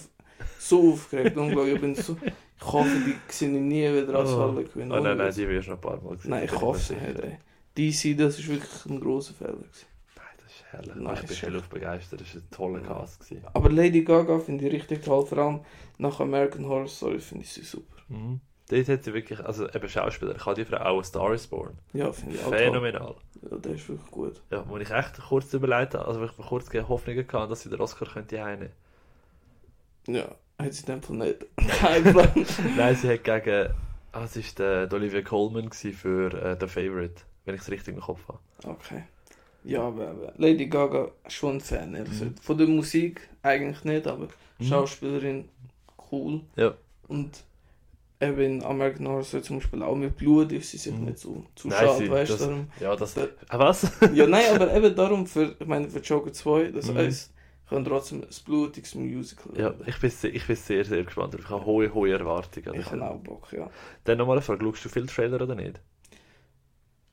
so aufgeregt Unglaublich. Ich bin so... Ich hoffe, die sehe ich nie wieder als Oh. Harley Quinn. Oh nein, nein, Ohne die wirst du noch ein paar Mal sehen. Nein, ich hoffe sicher. nicht, ey. DC, das ist wirklich ein grosser Fehler. Gewesen. Nein, das ist herrlich. Nein, ich bin viel begeistert. Das war ein toller Cast. Gewesen. Aber Lady Gaga finde ich richtig toll, vor allem nach American Horror Story finde ich sie super. Mhm. Dort hat sie wirklich, also eben Schauspieler, ich habe die Frau auch Star is Born. Ja, finde ich. Phänomenal. Ja, der ist wirklich gut. Ja, wo ich echt kurz überlegt habe, also wo ich mir kurz Hoffnungen hatte, dass sie den Oscar könnte heimnehmen. Ja, hat sie in dem nicht. Kein Plan. Nein, sie hat gegen, ah, es war der, Olivia Colman für äh, The Favourite, wenn ich es richtig im Kopf habe. Okay. Ja, aber, aber Lady Gaga schon ein Fan, ehrlich Mhm. Von der Musik eigentlich nicht, aber Mhm. Schauspielerin cool. Ja. Und eben in American Horror Story zum Beispiel auch mit Blut ist sie sich Mhm. nicht so zu Nein, schade, weißt du? das- darum- Ja, das. Da- Ah, was? Ja, nein, aber eben darum, für, ich meine, für Joker 2, das Mhm. ich kann trotzdem ein blutiges Musical Ja, ich bin, sehr- ich bin sehr, sehr gespannt. Ich habe hohe, hohe Erwartungen. Ich habe auch Bock, ja. Dann nochmal eine Frage, schaust du viel Trailer oder nicht?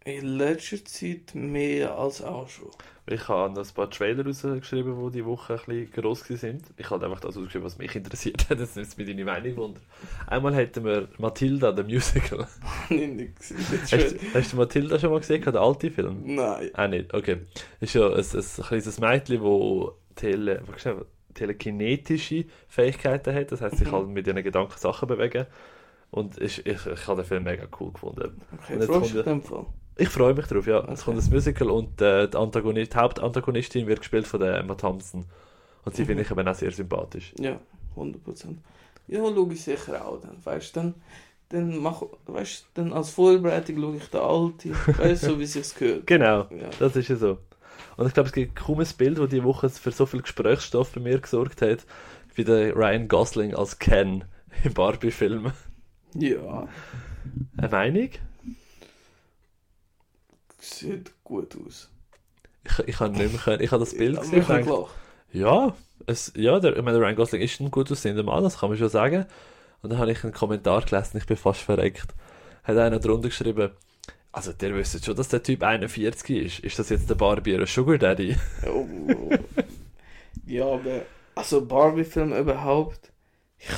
In letzter Zeit mehr als auch schon. Ich habe noch ein paar Trailer rausgeschrieben, die diese Woche ein bisschen gross waren. Ich habe einfach das ausgeschrieben, was mich interessiert hat. Jetzt nimmt es mir deine Meinung wunder. Einmal hätten wir Matilda, der Musical. Ich nicht gesehen. Hast, du- hast du Matilda schon mal gesehen, den alten Film? Nein. Auch nicht, okay. Ist ja ein, ein kleines Mädchen, das tele, telekinetische Fähigkeiten hat. Das heisst, ich Mhm. kann mit ihren Gedanken Sachen bewegen. Und ich, ich, ich habe den Film mega cool gefunden. Okay, Und jetzt kommt Ich freue mich drauf, ja. Es Okay. kommt ein Musical und äh, die, Antagonist, die Hauptantagonistin wird gespielt von der Emma Thompson. Und sie Mhm. finde ich eben auch sehr sympathisch. Ja, 100%. Ja, schaue ich sicher auch dann, weißt du, dann, dann mach, weißt dann als Vorbereitung schaue ich den Alten, weißt du, so wie sich's gehört. Genau, Ja. das ist ja so. Und ich glaube, es gibt kaum ein Bild, das diese Woche für so viel Gesprächsstoff bei mir gesorgt hat, wie der Ryan Gosling als Ken im Barbie-Film. Ja, Eine Meinung? Sieht gut aus. Ich, ich habe nicht mehr können. Ich habe das Bild Ja, gesehen wirklich gedacht, ja, es, ja der, ich meine, Ryan Gosling ist ein gut aussehender Mann, das kann man schon sagen. Und dann habe ich einen Kommentar gelesen, ich bin fast verreckt. Hat einer drunter geschrieben, also der wüsste schon, dass der Typ 41 ist. Ist das jetzt der Barbie oder Sugar Daddy? Oh. ja, aber, also Barbie-Film überhaupt, ich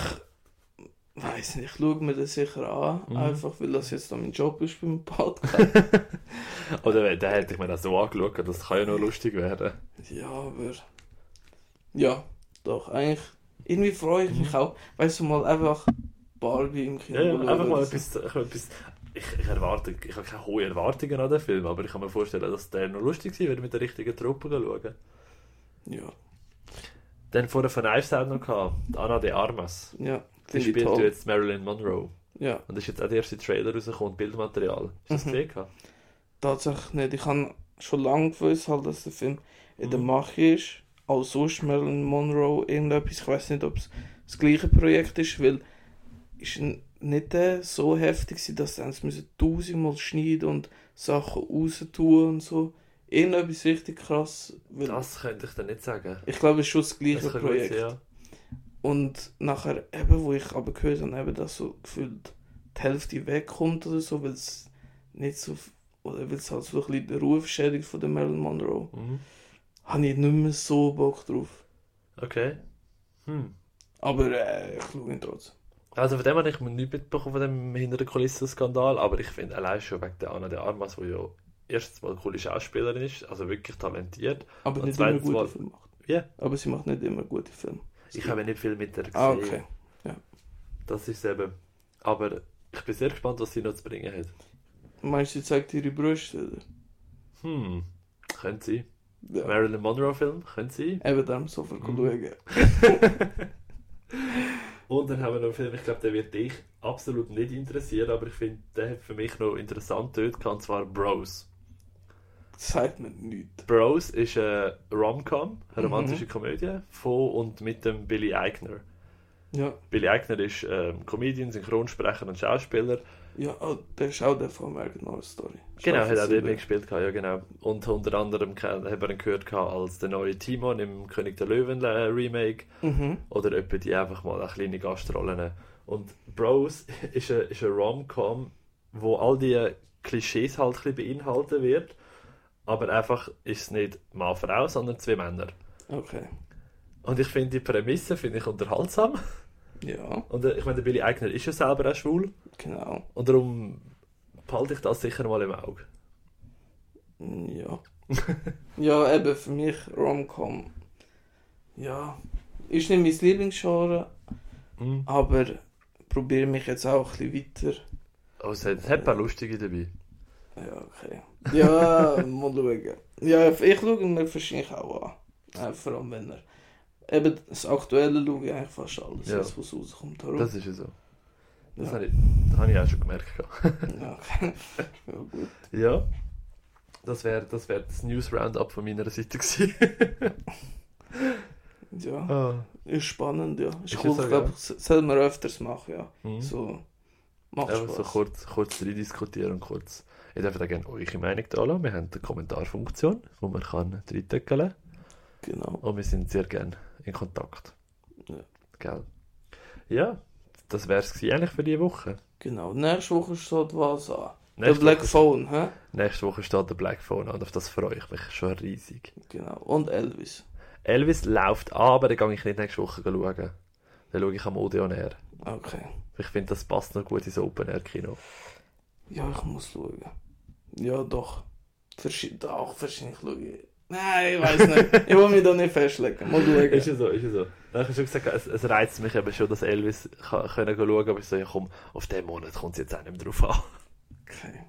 weiß nicht, ich schaue mir das sicher an, Mhm. einfach weil das jetzt noch mein Job ist beim Podcast. Oder den hätte ich mir auch so angeschaut, das kann ja noch lustig werden. Ja, aber. Ja, doch, eigentlich. Irgendwie freue ich mich auch. Weißt du, mal einfach Barbie im Kino. Mhm. Ja, ja, einfach mal etwas, ich, etwas ich, ich erwarte, ich habe keine hohen Erwartungen an den Film, aber ich kann mir vorstellen, dass der noch lustig sein wird, mit der richtigen Truppe schauen. Ja, Dann vorher von Knives Out noch gehabt, die Anna de Armas. ja, Ich spielt toll. jetzt Marilyn Monroe. Ja, Und ist jetzt auch der erste Trailer rausgekommen, Bildmaterial. Hast du das Mhm. gesehen? tatsächlich nicht. Ich habe schon lange gewusst, halt, dass der Film in der Mhm. Mache ist. Auch sonst Marilyn Monroe, irgendetwas. Ich weiß nicht, ob es das gleiche Projekt ist, weil ist n- nicht äh, so heftig gewesen, dass sie müssen tausendmal schneiden und Sachen raus tun und so. Irgendetwas richtig krass. Das könnte ich dir nicht sagen. ich glaube, es ist schon das gleiche Das Projekt. sein, ja. Und nachher, eben, wo ich aber gehört habe, eben, dass so gefühlt die Hälfte wegkommt oder so, weil es nicht so, oder weil es halt so ein bisschen der Ruf schädigt von der Marilyn Monroe, Mhm. habe ich nicht mehr so Bock drauf. Okay. Hm. Aber äh, ich schaue ihn trotzdem. Also von dem habe ich mir nicht mitbekommen, von dem hinter der Kulissen-Skandal, aber ich finde allein schon wegen der Anna de Armas, die ja erstens mal eine coole Schauspielerin ist, also wirklich talentiert. Aber Und nicht immer gute mal- Filme macht. Ja. Aber sie macht nicht immer gute Filme. Ich habe nicht viel mit der gesehen. Ah, okay. Das ist eben. Aber ich bin sehr gespannt, was sie noch zu bringen hat. Meinst du, sie zeigt ihre Brüste? Oder? Hm, könnte sie. Ja. Marilyn Monroe-Film, könnte sie. Eben darum so viel Mhm. schauen. Und dann haben wir noch einen Film, ich glaube, der wird dich absolut nicht interessieren, aber ich finde, der hat für mich noch interessant dort gehabt, und zwar Bros. Das sagt mir nichts. Bros ist eine Rom-Com, eine Mhm. romantische Komödie von und mit dem Billy Eichner. Ja. Billy Eichner ist ähm, Comedian, Synchronsprecher und Schauspieler. Ja, oh, der ist auch der von American Horror Story. Genau, hat auch dort mitgespielt, ja genau. Und unter anderem hat man ihn gehört als der neue Timon im König der Löwen äh, Remake Mhm. oder etwa die einfach mal eine kleine Gastrollen. Und Bros ist eine, ist eine Rom-Com, wo all die Klischees halt ein bisschen beinhaltet wird, aber einfach ist es nicht Mann-Frau, sondern zwei Männer. Okay. Und ich finde die Prämisse finde ich unterhaltsam. Ja, Und äh, ich meine, der Billy Eichner ist ja selber auch schwul genau. und darum behalte ich das sicher mal im Auge. Ja. ja, eben für mich Rom-Com. Ja, ist nicht mein Lieblingsgenre, Mhm. aber probiere mich jetzt auch ein bisschen weiter. Oh, es hat, es hat ein paar lustige dabei. Ja, okay. Ja, mal schauen. Ja, ich schaue ihn mir wahrscheinlich auch an. Äh, vor allem wenn er. Eben das Aktuelle schaue ich eigentlich fast alles, Ja. was rauskommt. Darum. Das ist ja so. Das Ja. habe ich, das habe ich auch schon gemerkt. Ja, okay. ja, gut. Ja. Das wäre das, wär das News Roundup von meiner Seite gewesen. Ja, ah. ist spannend, ja. Ist Ist cool, so, ich glaube, das sollten wir öfters machen, ja. Mhm. So, macht Einfach so Spaß. kurz, kurz reindiskutieren und kurz. Ich darf da gerne eure Meinung da lassen. Wir haben eine Kommentarfunktion, wo man kann reindecken kann. Genau. Und wir sind sehr gerne in Kontakt. Ja. Gell? Ja, das wäre es eigentlich für diese Woche. Genau. Nächste Woche steht was an. Der Nächste Black Woche, Phone, hä? nächste Woche steht der Black Phone an. Auf das freue ich mich schon riesig. Genau. Und Elvis. Elvis läuft an, aber dann gehe ich nicht nächste Woche schauen. Dann schaue ich am Odeon Air. Okay. Ich finde, das passt noch gut ins Open Air Kino. Ja, ich muss schauen. Ja, doch. Verschi doch, wahrscheinlich schaue ich. Nein, ich weiß nicht. ich will mich da nicht festlegen. Mal Ist schauen. ja so, ist ja so. Dann ich schon gesagt, es, es reizt mich eben schon, dass Elvis kann, können schauen aber ich so, ja komm, auf den Monat kommt es jetzt auch nicht mehr drauf an. Okay.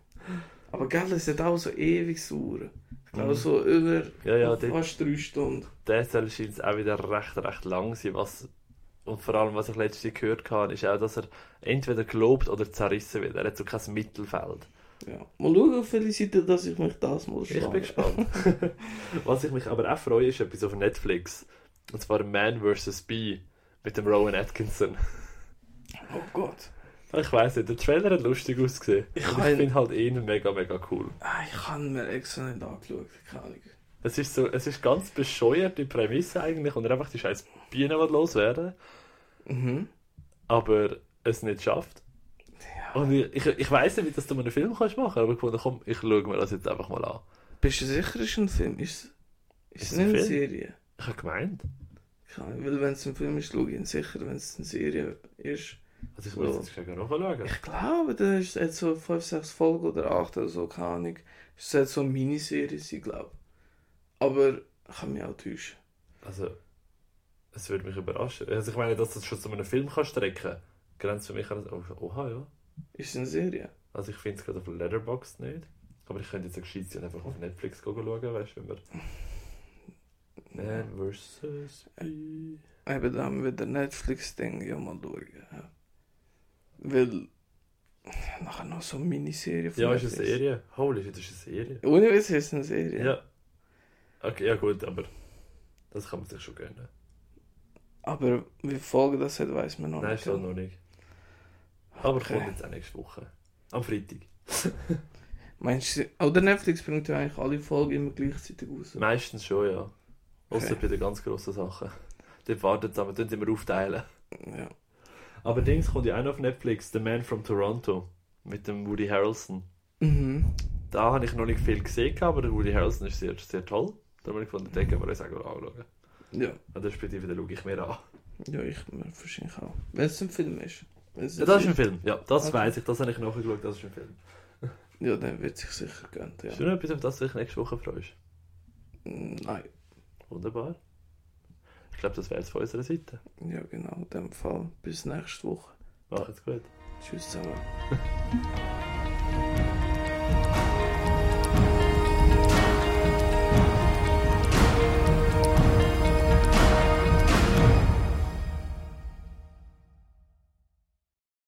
Aber gell, es hat auch so ewig sauer. Ich glaube Mhm. so über Ja, ja, fast drei Stunden. Der soll scheint es auch wieder recht, recht lang sein. Was, und vor allem, was ich letztens gehört habe, ist auch, dass er entweder gelobt oder zerrissen wird. Er hat so kein Mittelfeld. Ja. Mal schauen, auf welche Seite, dass ich mich das mal Ich schlage. bin gespannt. was ich mich aber auch freue, ist etwas auf Netflix. Und zwar Man vs. Bee mit dem Rowan Atkinson. Oh Gott. Ich weiß nicht, der Trailer hat lustig ausgesehen. Ich Ich, ich finde halt ihn mega, mega cool. Ah, Ich habe mir extra nicht angeschaut. Keine Ahnung. Es ist so, es ist ganz bescheuert, die Prämisse eigentlich, und er einfach die scheiß Bienen will loswerden, Mhm. aber es nicht schafft. Ja. Und ich, ich, ich weiss nicht, wie das du mit einem Film kannst machen, aber ich fand, komm, ich schaue mir das jetzt einfach mal an. Bist du sicher, es ist ein Film? Ist, ist Ist es eine Film? Serie? Ich habe gemeint. Ahnung, weil wenn es ein Film ist, schaue ich ihn sicher. Wenn es eine Serie ist. Also ich So. muss jetzt gleich nachschauen. Ich glaube, da ist jetzt so 5, 6 Folgen oder 8 oder so, keine Ahnung. Es sollte so eine Miniserie sein, glaube ich. Aber ich kann mich auch täuschen. Also, es würde mich überraschen. Also ich meine, dass du das schon zu einem Film kannst strecken grenzt für mich an... Oh, oha, ja. Ist es eine Serie? Also ich finde es gerade auf Letterboxd nicht. Aber ich könnte jetzt auch gescheit sein einfach auf Netflix schauen, weißt du, wenn wir... Man vs. Bee... Eben da haben wir wieder Netflix-Ding, ja mal schauen. Ja. Weil. Nachher noch so eine Miniserie von Ja, ist eine. Serie. Holy shit, das ist eine Serie. Ohne Witz ist es eine Serie. Ja. Okay, ja gut, aber das kann man sich schon gönnen. Aber wie viele Folgen das hat, weiß man noch Nein, nicht. steht noch nicht. Aber Okay. kommt jetzt auch nächste Woche. Am Freitag. Meinst du, oder Netflix bringt ja eigentlich alle Folgen immer gleichzeitig raus. Meistens schon, ja. Außer Okay. bei den ganz grossen Sachen. Dort warten sie, aber sie immer aufteilen. Ja. Aber Dings kommt ja auch noch auf Netflix, The Man from Toronto. Mit dem Woody Harrelson. Mhm. Da habe ich noch nicht viel gesehen, aber der Woody Harrelson ist sehr, sehr toll. Da habe ich gefunden, den können wir uns auch anschauen. Ja. Und später wieder schaue ich mir an. Ja, ich mir wahrscheinlich auch. Wenn es ein Film ist. Wenn es Ja, das ist ein Film. Ja, das Okay. weiß ich, das habe ich nachgeschaut, das ist ein Film. Ja, dann wird sich sicher gönnt, ja. Ist noch etwas, auf das du dich nächste Woche freust? Nein. Wunderbar. Ich glaube, das wäre es von unserer Seite. Ja, genau, in dem Fall. Bis nächste Woche. Mach es gut. Tschüss zusammen.